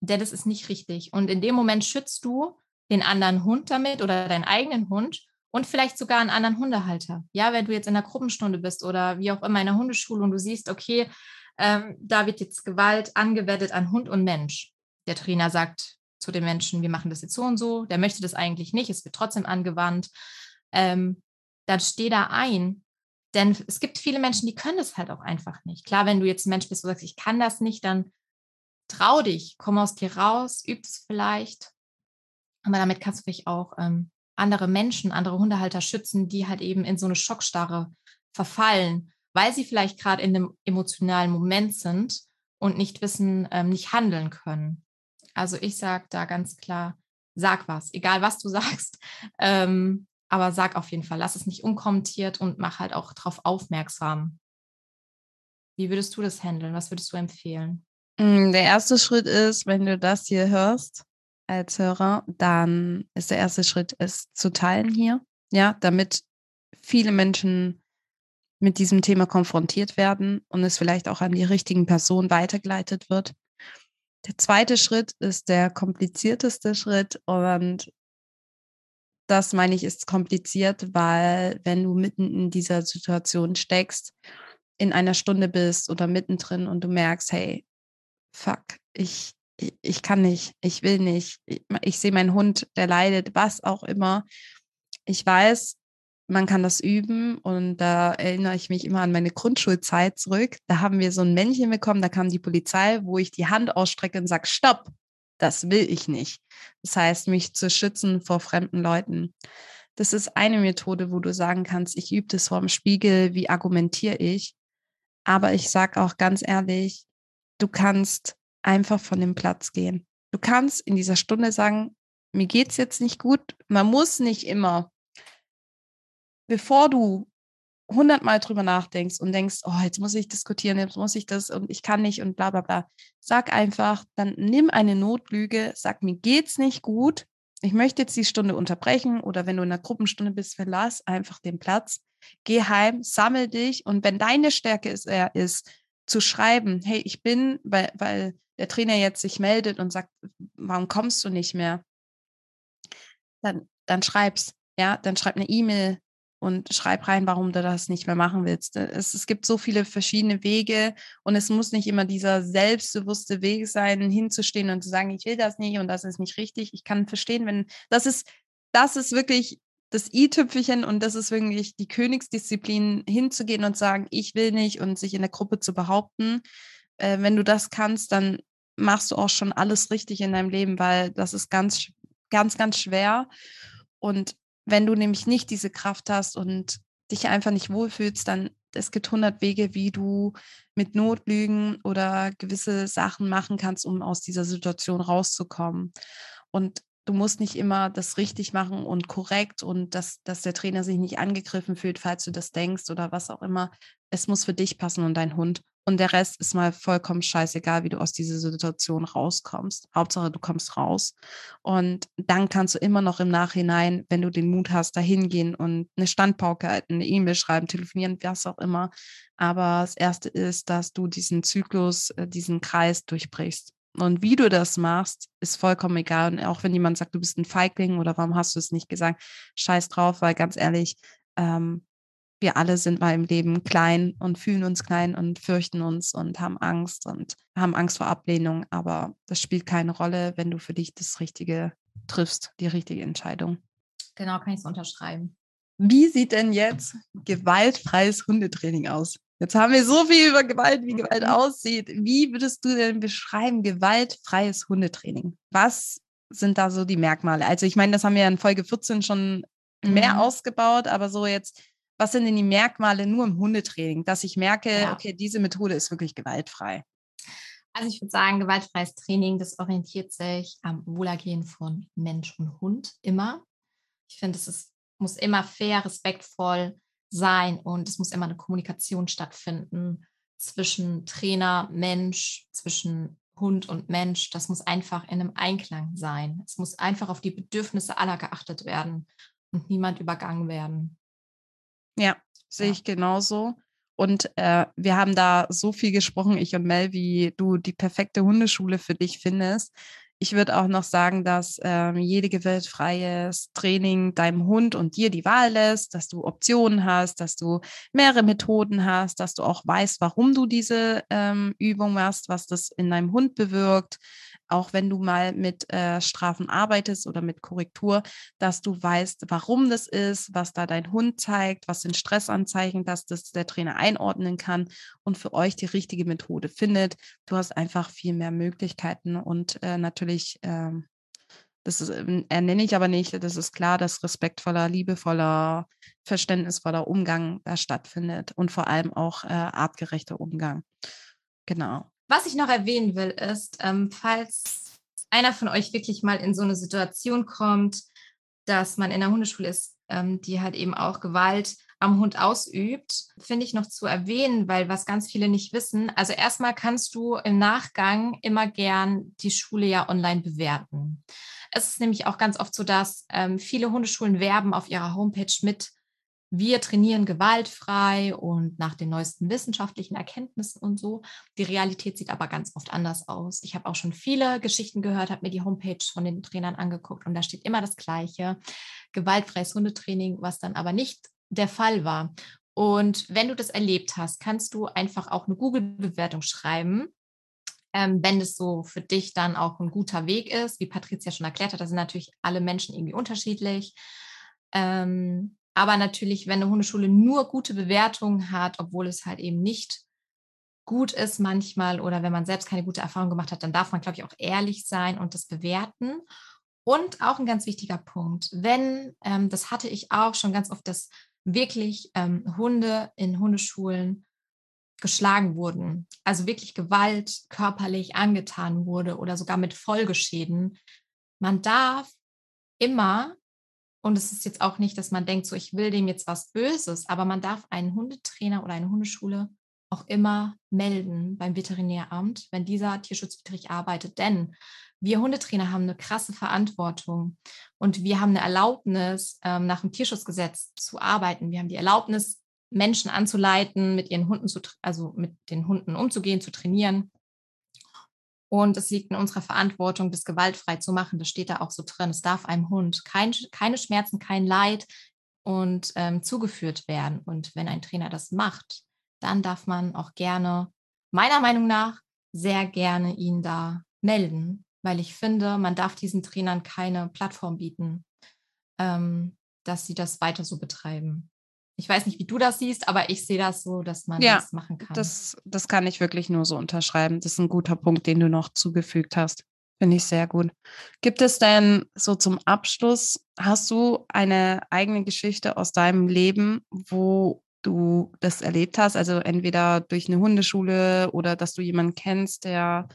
Denn das ist nicht richtig. Und in dem Moment schützt du den anderen Hund damit oder deinen eigenen Hund und vielleicht sogar einen anderen Hundehalter. Ja, wenn du jetzt in der Gruppenstunde bist oder wie auch immer in der Hundeschule und du siehst, okay, ähm, da wird jetzt Gewalt angewendet an Hund und Mensch. Der Trainer sagt zu den Menschen, wir machen das jetzt so und so, der möchte das eigentlich nicht, es wird trotzdem angewandt. Ähm, dann steh da ein denn es gibt viele Menschen, die können das halt auch einfach nicht. Klar, wenn du jetzt ein Mensch bist, wo du sagst, ich kann das nicht, dann trau dich, komm aus dir raus, üb es vielleicht. Aber damit kannst du vielleicht auch ähm, andere Menschen, andere Hundehalter schützen, die halt eben in so eine Schockstarre verfallen, weil sie vielleicht gerade in einem emotionalen Moment sind und nicht wissen, ähm, nicht handeln können. Also ich sage da ganz klar, sag was, egal was du sagst. Ähm, aber sag auf jeden Fall, lass es nicht unkommentiert und mach halt auch darauf aufmerksam. Wie würdest du das handeln? Was würdest du empfehlen? Mm, der erste Schritt ist, wenn du das hier hörst als Hörer, dann ist der erste Schritt, es zu teilen hier, ja, damit viele Menschen mit diesem Thema konfrontiert werden und es vielleicht auch an die richtigen Personen weitergeleitet wird. Der zweite Schritt ist der komplizierteste Schritt und das meine ich, ist kompliziert, weil wenn du mitten in dieser Situation steckst, in einer Stunde bist oder mittendrin und du merkst, hey, fuck, ich, ich, ich kann nicht, ich will nicht, ich, ich sehe meinen Hund, der leidet, was auch immer. Ich weiß, man kann das üben und da erinnere ich mich immer an meine Grundschulzeit zurück. Da haben wir so ein Männchen bekommen, da kam die Polizei, wo ich die Hand ausstrecke und sage, stopp, das will ich nicht. Das heißt, mich zu schützen vor fremden Leuten. Das ist eine Methode, wo du sagen kannst, ich übe das vor dem Spiegel, wie argumentiere ich. Aber ich sage auch ganz ehrlich, du kannst einfach von dem Platz gehen. Du kannst in dieser Stunde sagen, mir geht es jetzt nicht gut. Man muss nicht immer, bevor du hundertmal drüber nachdenkst und denkst, oh, jetzt muss ich diskutieren, jetzt muss ich das und ich kann nicht und bla bla bla. Sag einfach, dann nimm eine Notlüge, sag, mir geht's nicht gut, ich möchte jetzt die Stunde unterbrechen oder wenn du in einer Gruppenstunde bist, verlass einfach den Platz, geh heim, sammel dich und wenn deine Stärke ist, er ist, zu schreiben, hey, ich bin, weil, weil der Trainer jetzt sich meldet und sagt, warum kommst du nicht mehr? Dann, dann schreib's, ja, dann schreib eine E-Mail und schreib rein, warum du das nicht mehr machen willst. Es, es gibt so viele verschiedene Wege und es muss nicht immer dieser selbstbewusste Weg sein, hinzustehen und zu sagen, ich will das nicht und das ist nicht richtig. Ich kann verstehen, wenn das ist, das ist wirklich das i-Tüpfelchen und das ist wirklich die Königsdisziplin, hinzugehen und sagen, ich will nicht und sich in der Gruppe zu behaupten. Äh, wenn du das kannst, dann machst du auch schon alles richtig in deinem Leben, weil das ist ganz, ganz, ganz schwer. Und wenn du nämlich nicht diese Kraft hast und dich einfach nicht wohlfühlst, dann es gibt 100 Wege, wie du mit Notlügen oder gewisse Sachen machen kannst, um aus dieser Situation rauszukommen. Und du musst nicht immer das richtig machen und korrekt und dass, dass der Trainer sich nicht angegriffen fühlt, falls du das denkst oder was auch immer. Es muss für dich passen und dein Hund. Und der Rest ist mal vollkommen scheißegal, wie du aus dieser Situation rauskommst. Hauptsache, du kommst raus. Und dann kannst du immer noch im Nachhinein, wenn du den Mut hast, da hingehen und eine Standpauke halten, eine E-Mail schreiben, telefonieren, was auch immer. Aber das Erste ist, dass du diesen Zyklus, äh, diesen Kreis durchbrichst. Und wie du das machst, ist vollkommen egal. Und auch wenn jemand sagt, du bist ein Feigling oder warum hast du es nicht gesagt, scheiß drauf, weil ganz ehrlich, ähm, wir alle sind mal im Leben klein und fühlen uns klein und fürchten uns und haben Angst und haben Angst vor Ablehnung. Aber das spielt keine Rolle, wenn du für dich das Richtige triffst, die richtige Entscheidung. Genau, kann ich es unterschreiben. Wie sieht denn jetzt gewaltfreies Hundetraining aus? Jetzt haben wir so viel über Gewalt, wie Gewalt mhm. aussieht. Wie würdest du denn beschreiben, gewaltfreies Hundetraining? Was sind da so die Merkmale? Also ich meine, das haben wir in Folge 14 schon mehr mhm. ausgebaut, aber so jetzt, was sind denn die Merkmale nur im Hundetraining, dass ich merke, ja. okay, diese Methode ist wirklich gewaltfrei? Also ich würde sagen, gewaltfreies Training, das orientiert sich am Wohlergehen von Mensch und Hund immer. Ich finde, es muss immer fair, respektvoll sein und es muss immer eine Kommunikation stattfinden zwischen Trainer, Mensch, zwischen Hund und Mensch. Das muss einfach in einem Einklang sein. Es muss einfach auf die Bedürfnisse aller geachtet werden und niemand übergangen werden. Ja, sehe ich genauso. Und äh, wir haben da so viel gesprochen, ich und Mel, wie du die perfekte Hundeschule für dich findest. Ich würde auch noch sagen, dass ähm, jede gewaltfreies Training deinem Hund und dir die Wahl lässt, dass du Optionen hast, dass du mehrere Methoden hast, dass du auch weißt, warum du diese ähm, Übung machst, was das in deinem Hund bewirkt, auch wenn du mal mit äh, Strafen arbeitest oder mit Korrektur, dass du weißt, warum das ist, was da dein Hund zeigt, was sind Stressanzeichen, dass das der Trainer einordnen kann und für euch die richtige Methode findet. Du hast einfach viel mehr Möglichkeiten und äh, natürlich, äh, das ist, äh, nenne ich aber nicht, das ist klar, dass respektvoller, liebevoller, verständnisvoller Umgang da stattfindet und vor allem auch äh, artgerechter Umgang. Genau. Was ich noch erwähnen will, ist, ähm, falls einer von euch wirklich mal in so eine Situation kommt, dass man in der Hundeschule ist, ähm, die halt eben auch Gewalt am Hund ausübt, finde ich noch zu erwähnen, weil was ganz viele nicht wissen. Also erstmal kannst du im Nachgang immer gern die Schule ja online bewerten. Es ist nämlich auch ganz oft so, dass ähm, viele Hundeschulen werben auf ihrer Homepage mit wir trainieren gewaltfrei und nach den neuesten wissenschaftlichen Erkenntnissen und so. Die Realität sieht aber ganz oft anders aus. Ich habe auch schon viele Geschichten gehört, habe mir die Homepage von den Trainern angeguckt und da steht immer das Gleiche, gewaltfreies Hundetraining, was dann aber nicht der Fall war. Und wenn du das erlebt hast, kannst du einfach auch eine Google-Bewertung schreiben. Ähm, wenn es so für dich dann auch ein guter Weg ist, wie Patricia schon erklärt hat, da sind natürlich alle Menschen irgendwie unterschiedlich. Ähm, aber natürlich, wenn eine Hundeschule nur gute Bewertungen hat, obwohl es halt eben nicht gut ist manchmal oder wenn man selbst keine gute Erfahrung gemacht hat, dann darf man, glaube ich, auch ehrlich sein und das bewerten. Und auch ein ganz wichtiger Punkt, wenn, ähm, das hatte ich auch schon ganz oft, dass wirklich ähm, Hunde in Hundeschulen geschlagen wurden, also wirklich Gewalt körperlich angetan wurde oder sogar mit Folgeschäden. Man darf immer Und es ist jetzt auch nicht, dass man denkt, so ich will dem jetzt was Böses, aber man darf einen Hundetrainer oder eine Hundeschule auch immer melden beim Veterinäramt, wenn dieser tierschutzwidrig arbeitet. Denn wir Hundetrainer haben eine krasse Verantwortung und wir haben eine Erlaubnis, ähm, nach dem Tierschutzgesetz zu arbeiten. Wir haben die Erlaubnis, Menschen anzuleiten, mit ihren Hunden zu, also mit den Hunden umzugehen, zu trainieren. Und es liegt in unserer Verantwortung, das gewaltfrei zu machen. Das steht da auch so drin. Es darf einem Hund kein, keine Schmerzen, kein Leid und ähm, zugeführt werden. Und wenn ein Trainer das macht, dann darf man auch gerne, meiner Meinung nach, sehr gerne ihn da melden, weil ich finde, man darf diesen Trainern keine Plattform bieten, ähm, dass sie das weiter so betreiben. Ich weiß nicht, wie du das siehst, aber ich sehe das so, dass man ja, das machen kann. Das, das kann ich wirklich nur so unterschreiben. Das ist ein guter Punkt, den du noch zugefügt hast. Finde ich sehr gut. Gibt es denn so zum Abschluss, hast du eine eigene Geschichte aus deinem Leben, wo du das erlebt hast? Also entweder durch eine Hundeschule oder dass du jemanden kennst, der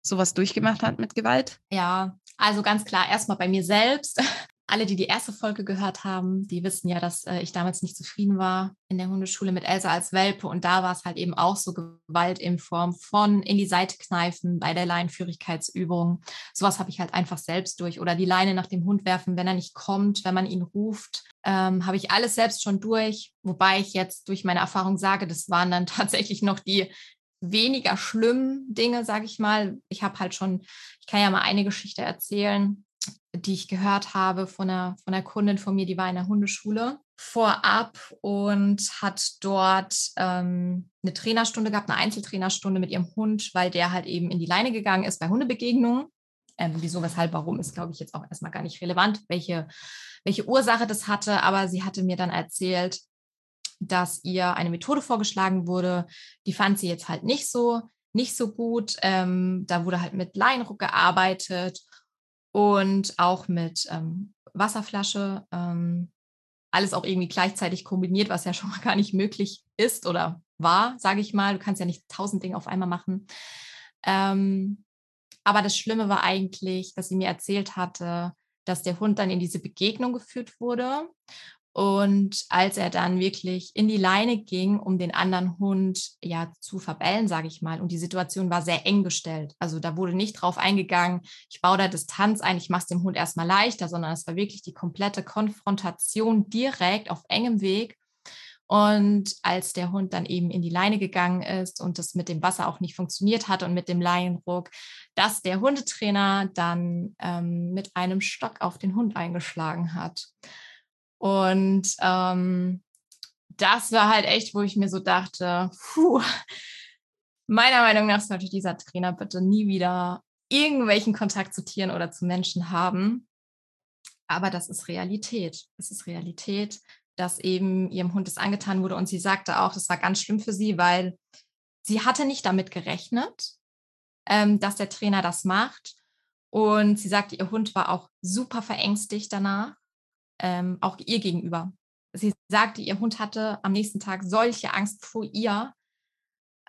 sowas durchgemacht hat mit Gewalt? Ja, also ganz klar, erstmal bei mir selbst. Alle, die die erste Folge gehört haben, die wissen ja, dass äh, ich damals nicht zufrieden war in der Hundeschule mit Elsa als Welpe. Und da war es halt eben auch so Gewalt in Form von in die Seite kneifen bei der Leinenführigkeitsübung. Sowas habe ich halt einfach selbst durch. Oder die Leine nach dem Hund werfen, wenn er nicht kommt, wenn man ihn ruft. Ähm, habe ich alles selbst schon durch. Wobei ich jetzt durch meine Erfahrung sage, das waren dann tatsächlich noch die weniger schlimmen Dinge, sage ich mal. Ich habe halt schon, ich kann ja mal eine Geschichte erzählen die ich gehört habe von einer, von einer Kundin von mir, die war in der Hundeschule vorab und hat dort ähm, eine Trainerstunde gehabt, eine Einzeltrainerstunde mit ihrem Hund, weil der halt eben in die Leine gegangen ist bei Hundebegegnungen. Ähm, wieso, weshalb, warum ist, glaube ich, jetzt auch erstmal gar nicht relevant, welche, welche Ursache das hatte. Aber sie hatte mir dann erzählt, dass ihr eine Methode vorgeschlagen wurde, die fand sie jetzt halt nicht so, nicht so gut. Ähm, da wurde halt mit Leinruck gearbeitet und auch mit ähm, Wasserflasche. Ähm, alles auch irgendwie gleichzeitig kombiniert, was ja schon mal gar nicht möglich ist oder war, sage ich mal. Du kannst ja nicht tausend Dinge auf einmal machen. Ähm, aber das Schlimme war eigentlich, dass sie mir erzählt hatte, dass der Hund dann in diese Begegnung geführt wurde und als er dann wirklich in die Leine ging, um den anderen Hund ja zu verbellen, sage ich mal, und die Situation war sehr eng gestellt. Also da wurde nicht drauf eingegangen, ich baue da Distanz ein, ich mache es dem Hund erstmal leichter, sondern es war wirklich die komplette Konfrontation direkt auf engem Weg. Und als der Hund dann eben in die Leine gegangen ist und das mit dem Wasser auch nicht funktioniert hat und mit dem Leinenruck, dass der Hundetrainer dann ähm, mit einem Stock auf den Hund eingeschlagen hat. Und ähm, das war halt echt, wo ich mir so dachte, puh, meiner Meinung nach sollte dieser Trainer bitte nie wieder irgendwelchen Kontakt zu Tieren oder zu Menschen haben. Aber das ist Realität. Es ist Realität, dass eben ihrem Hund es angetan wurde. Und sie sagte auch, das war ganz schlimm für sie, weil sie hatte nicht damit gerechnet, ähm, dass der Trainer das macht. Und sie sagte, ihr Hund war auch super verängstigt danach ähm, auch ihr gegenüber. Sie sagte, ihr Hund hatte am nächsten Tag solche Angst vor ihr,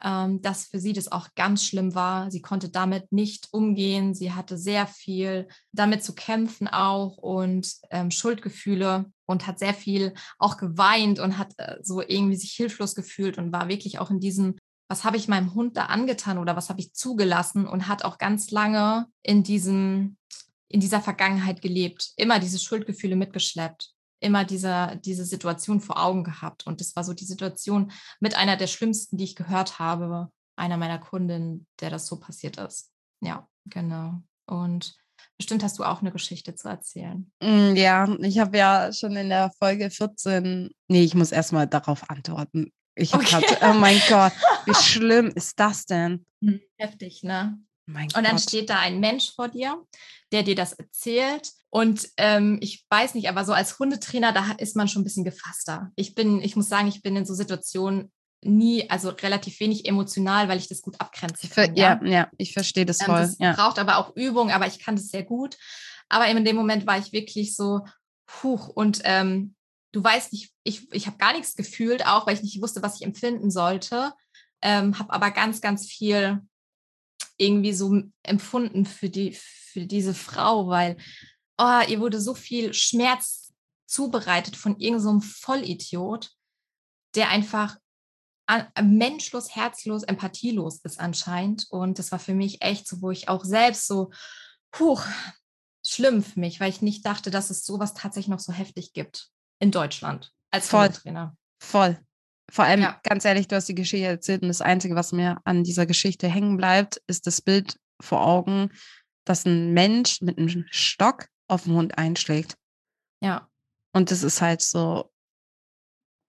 ähm, dass für sie das auch ganz schlimm war. Sie konnte damit nicht umgehen. Sie hatte sehr viel damit zu kämpfen auch und ähm, Schuldgefühle und hat sehr viel auch geweint und hat äh, so irgendwie sich hilflos gefühlt und war wirklich auch in diesem was habe ich meinem Hund da angetan oder was habe ich zugelassen und hat auch ganz lange in diesem in dieser Vergangenheit gelebt, immer diese Schuldgefühle mitgeschleppt, immer diese, diese Situation vor Augen gehabt. Und das war so die Situation mit einer der schlimmsten, die ich gehört habe, einer meiner Kundinnen, der das so passiert ist. Ja, genau. Und bestimmt hast du auch eine Geschichte zu erzählen. Mm, ja, ich habe ja schon in der Folge 14, nee, ich muss erstmal darauf antworten. Ich habe okay. oh mein Gott, wie schlimm ist das denn? Hm, heftig, ne? Mein und dann Gott. steht da ein Mensch vor dir, der dir das erzählt. Und ähm, ich weiß nicht, aber so als Hundetrainer, da ist man schon ein bisschen gefasster. Ich bin, ich muss sagen, ich bin in so Situationen nie, also relativ wenig emotional, weil ich das gut abgrenze. Kann, ja? ja, ja, ich verstehe das ähm, voll. Das ja. braucht aber auch Übung, aber ich kann das sehr gut. Aber in dem Moment war ich wirklich so, puh, und ähm, du weißt nicht, ich, ich habe gar nichts gefühlt, auch weil ich nicht wusste, was ich empfinden sollte. Ähm, habe aber ganz, ganz viel irgendwie so empfunden für, die, für diese Frau, weil oh, ihr wurde so viel Schmerz zubereitet von irgendeinem so Vollidiot, der einfach menschlos, herzlos, empathielos ist anscheinend. Und das war für mich echt so, wo ich auch selbst so, puh, schlimm für mich, weil ich nicht dachte, dass es sowas tatsächlich noch so heftig gibt in Deutschland als Voll. Trainer. Voll. Vor allem, Ja. ganz ehrlich, du hast die Geschichte erzählt und das Einzige, was mir an dieser Geschichte hängen bleibt, ist das Bild vor Augen, dass ein Mensch mit einem Stock auf den Hund einschlägt. Ja, Und das ist halt so,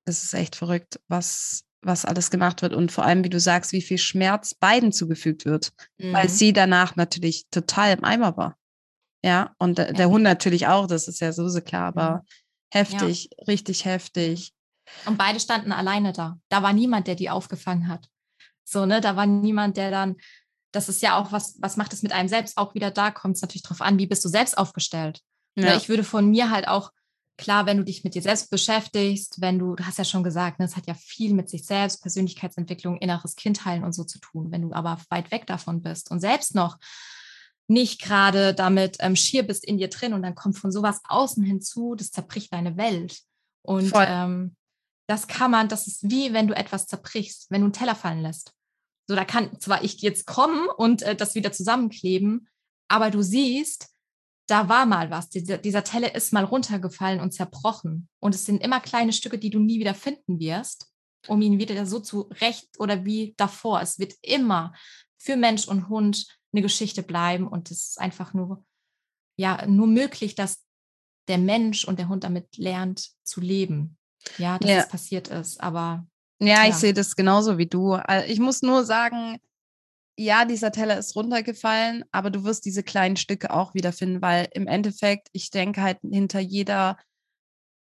das ist echt verrückt, was, was alles gemacht wird. Und vor allem, wie du sagst, wie viel Schmerz beiden zugefügt wird, weil Mhm. sie danach natürlich total im Eimer war. Ja, und der, der Ja. Hund natürlich auch, das ist ja sowieso klar, Mhm. aber heftig, richtig heftig. Und beide standen alleine da. Da war niemand, der die aufgefangen hat. So, ne, da war niemand, der dann, das ist ja auch was, was macht es mit einem selbst? Auch wieder da kommt es natürlich drauf an, wie bist du selbst aufgestellt. Ne, Ja. ich würde von mir halt auch, klar, wenn du dich mit dir selbst beschäftigst, wenn du, du hast ja schon gesagt, ne, es hat ja viel mit sich selbst, Persönlichkeitsentwicklung, inneres Kind heilen und so zu tun. Wenn du aber weit weg davon bist und selbst noch nicht gerade damit ähm, schier bist in dir drin und dann kommt von sowas außen hinzu, das zerbricht deine Welt. Und ähm, das kann man, das ist wie wenn du etwas zerbrichst, wenn du einen Teller fallen lässt. So, da kann zwar ich jetzt kommen und äh, das wieder zusammenkleben, aber du siehst, da war mal was. Dieser, dieser Teller ist mal runtergefallen und zerbrochen. Und es sind immer kleine Stücke, die du nie wieder finden wirst, um ihn wieder so zu recht oder wie davor. Es wird immer für Mensch und Hund eine Geschichte bleiben und es ist einfach nur, ja, nur möglich, dass der Mensch und der Hund damit lernt zu leben. Ja, dass Ja. es passiert ist, aber Ja, ich Ja. sehe das genauso wie du. Äh, Ich muss nur sagen, ja, dieser Teller ist runtergefallen, aber du wirst diese kleinen Stücke auch wiederfinden, weil im Endeffekt, ich denke halt hinter jeder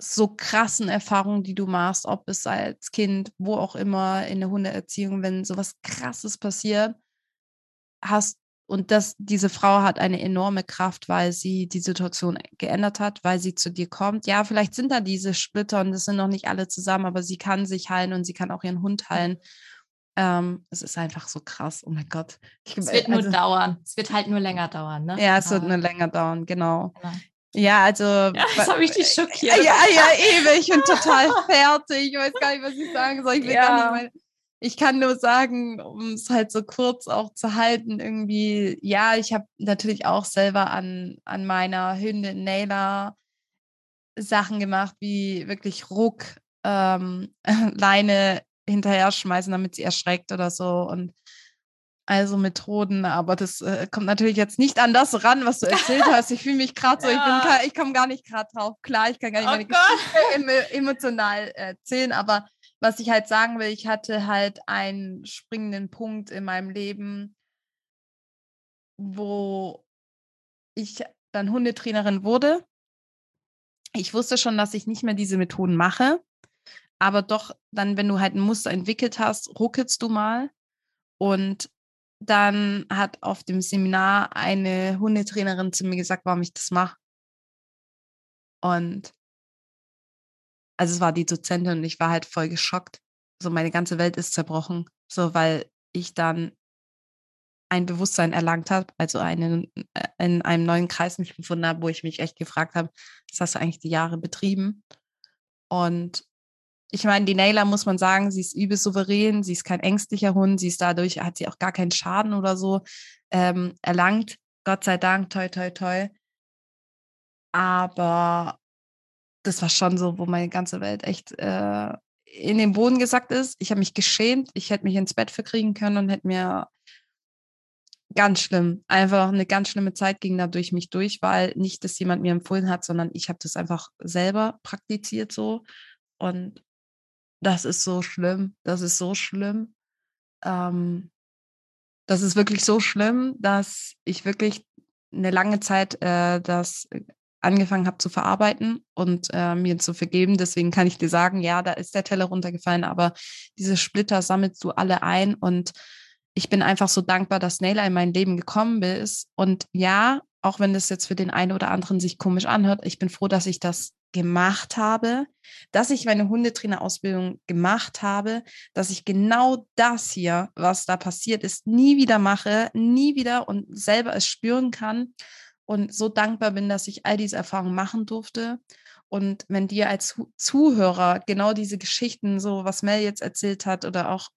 so krassen Erfahrung, die du machst, ob es als Kind, wo auch immer in der Hundeerziehung, wenn sowas krasses passiert, hast und das, diese Frau hat eine enorme Kraft, weil sie die Situation geändert hat, weil sie zu dir kommt. Ja, vielleicht sind da diese Splitter und das sind noch nicht alle zusammen, aber sie kann sich heilen und sie kann auch ihren Hund heilen. Ähm, es ist einfach so krass. Oh mein Gott. Ich, es wird nur also, dauern. Es wird halt nur länger dauern, ne? ja, es wird Aber- nur länger dauern, genau. Genau. Ja, also. Ja, das habe ich dich schockiert. Ja, ja, eben. Ich bin total fertig. Ich weiß gar nicht, was ich sagen soll. Ich will gar Ja. nicht meine, ich kann nur sagen, um es halt so kurz auch zu halten, irgendwie, ja, ich habe natürlich auch selber an, an meiner Hündin Naila Sachen gemacht, wie wirklich Ruck, ähm, Leine hinterher schmeißen, damit sie erschreckt oder so. Und also Methoden, aber das äh, kommt natürlich jetzt nicht an das ran, was du erzählt hast. Ich fühle mich gerade so, ich, bin Ja. ka- ich komme gar nicht gerade drauf. Klar, ich kann gar nicht Oh meine Gott. Geschichte emo- emotional erzählen, aber was ich halt sagen will, ich hatte halt einen springenden Punkt in meinem Leben, wo ich dann Hundetrainerin wurde. Ich wusste schon, dass ich nicht mehr diese Methoden mache, aber doch dann, wenn du halt ein Muster entwickelt hast, ruckelst du mal. Und dann hat auf dem Seminar eine Hundetrainerin zu mir gesagt, warum ich das mache. Und also es war die Dozentin und ich war halt voll geschockt. So meine ganze Welt ist zerbrochen, so weil ich dann ein Bewusstsein erlangt habe, also einen, äh, in einem neuen Kreis mich gefunden habe, wo ich mich echt gefragt habe, was hast du eigentlich die Jahre betrieben? Und ich meine, die Naila muss man sagen, sie ist übel souverän, sie ist kein ängstlicher Hund, sie ist dadurch, hat sie auch gar keinen Schaden oder so ähm, erlangt. Gott sei Dank, toi, toi, toi. Aber das war schon so, wo meine ganze Welt echt äh, in den Boden gesackt ist. Ich habe mich geschämt, ich hätte mich ins Bett verkriegen können und hätte mir ganz schlimm, einfach eine ganz schlimme Zeit ging da durch mich durch, weil nicht das jemand mir empfohlen hat, sondern ich habe das einfach selber praktiziert so. Und das ist so schlimm, das ist so schlimm. Ähm, das ist wirklich so schlimm, dass ich wirklich eine lange Zeit äh, das angefangen habe zu verarbeiten und äh, mir zu vergeben. Deswegen kann ich dir sagen, ja, da ist der Teller runtergefallen, aber diese Splitter sammelst du alle ein und ich bin einfach so dankbar, dass Naila in mein Leben gekommen ist. Und ja, auch wenn das jetzt für den einen oder anderen sich komisch anhört, ich bin froh, dass ich das gemacht habe, dass ich meine Hundetrainerausbildung gemacht habe, dass ich genau das hier, was da passiert ist, nie wieder mache, nie wieder und selber es spüren kann und so dankbar bin, dass ich all diese Erfahrungen machen durfte. Und wenn dir als Zuhörer genau diese Geschichten, so was Mel jetzt erzählt hat oder auch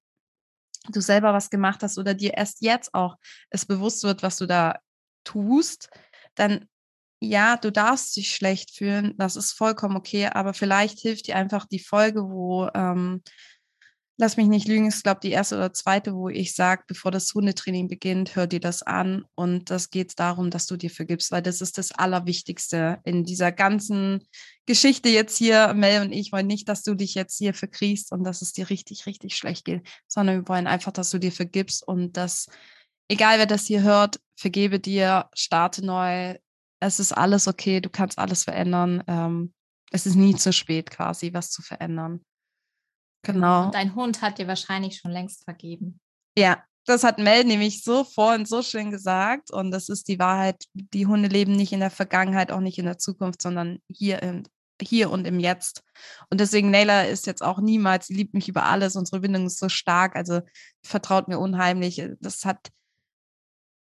du selber was gemacht hast oder dir erst jetzt auch es bewusst wird, was du da tust, dann ja, du darfst dich schlecht fühlen, das ist vollkommen okay, aber vielleicht hilft dir einfach die Folge, wo ähm, lass mich nicht lügen, ist, glaube die erste oder zweite, wo ich sage, bevor das Hundetraining beginnt, hör dir das an. Und das geht darum, dass du dir vergibst, weil das ist das Allerwichtigste in dieser ganzen Geschichte jetzt hier. Mel und ich wollen nicht, dass du dich jetzt hier verkriechst und dass es dir richtig, richtig schlecht geht, sondern wir wollen einfach, dass du dir vergibst und dass, egal wer das hier hört, vergebe dir, starte neu. Es ist alles okay, du kannst alles verändern. Ähm, es ist nie zu spät, quasi was zu verändern. Genau. Und dein Hund hat dir wahrscheinlich schon längst vergeben. Ja, das hat Mel nämlich so vorhin so schön gesagt. Und das ist die Wahrheit. Die Hunde leben nicht in der Vergangenheit, auch nicht in der Zukunft, sondern hier, im, hier und im Jetzt. Und deswegen, Naila ist jetzt auch niemals, sie liebt mich über alles. Unsere Bindung ist so stark. Also vertraut mir unheimlich. Das hat,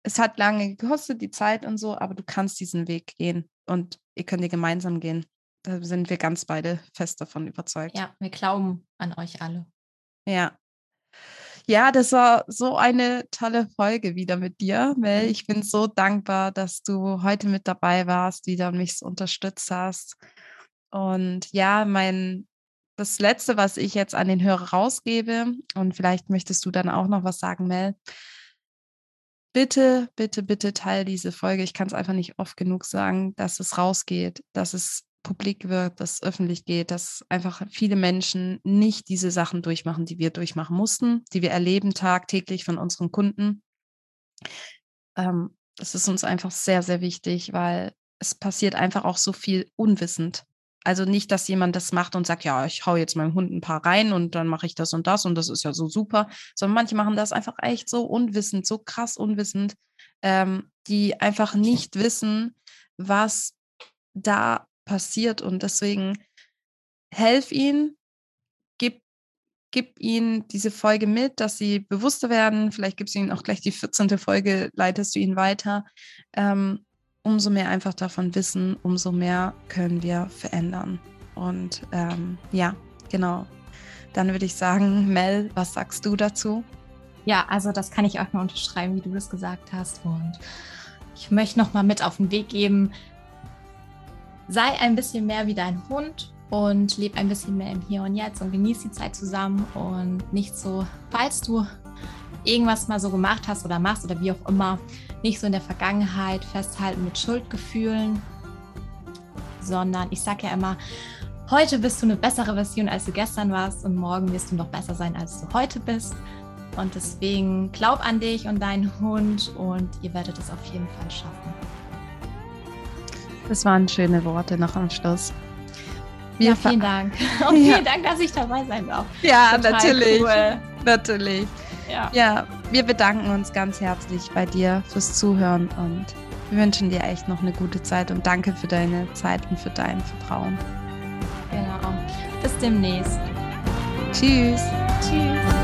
es hat lange gekostet, die Zeit und so, aber du kannst diesen Weg gehen und ihr könnt ihr gemeinsam gehen. Da sind wir ganz beide fest davon überzeugt. Ja, wir glauben an euch alle. Ja. Ja, das war so eine tolle Folge wieder mit dir, Mel. Mhm. Ich bin so dankbar, dass du heute mit dabei warst, wieder mich unterstützt hast. Und ja, mein das letzte, was ich jetzt an den Hörer rausgebe, und vielleicht möchtest du dann auch noch was sagen, Mel. Bitte, bitte, bitte teil diese Folge. Ich kann es einfach nicht oft genug sagen, dass es rausgeht, dass es publik wird, dass öffentlich geht, dass einfach viele Menschen nicht diese Sachen durchmachen, die wir durchmachen mussten, die wir erleben tagtäglich von unseren Kunden. Ähm, das ist uns einfach sehr, sehr wichtig, weil es passiert einfach auch so viel unwissend. Also nicht, dass jemand das macht und sagt, ja, ich hau jetzt meinem Hund ein paar rein und dann mache ich das und das und das ist ja so super, sondern manche machen das einfach echt so unwissend, so krass unwissend, ähm, die einfach nicht wissen, was da passiert. Und deswegen helf ihnen, gib, gib ihnen diese Folge mit, dass sie bewusster werden. Vielleicht gibst du ihnen auch gleich die 14. Folge, leitest du ihnen weiter. Ähm, umso mehr einfach davon wissen, umso mehr können wir verändern. Und ähm, ja, genau. Dann würde ich sagen, Mel, was sagst du dazu? Ja, also das kann ich auch nur unterschreiben, wie du das gesagt hast. Und ich möchte noch mal mit auf den Weg geben, sei ein bisschen mehr wie dein Hund und leb ein bisschen mehr im Hier und Jetzt und genieß die Zeit zusammen und nicht so, falls du irgendwas mal so gemacht hast oder machst oder wie auch immer, nicht so in der Vergangenheit festhalten mit Schuldgefühlen, sondern ich sage ja immer, heute bist du eine bessere Version, als du gestern warst und morgen wirst du noch besser sein, als du heute bist. Und deswegen glaub an dich und deinen Hund und ihr werdet es auf jeden Fall schaffen. Das waren schöne Worte noch am Schluss. Wir ja, vielen Dank. Und vielen ja. Dank, dass ich dabei sein darf. Ja, Total natürlich. Cool. Natürlich. Ja. ja, wir bedanken uns ganz herzlich bei dir fürs Zuhören und wir wünschen dir echt noch eine gute Zeit und danke für deine Zeit und für dein Vertrauen. Genau. Bis demnächst. Tschüss. Tschüss.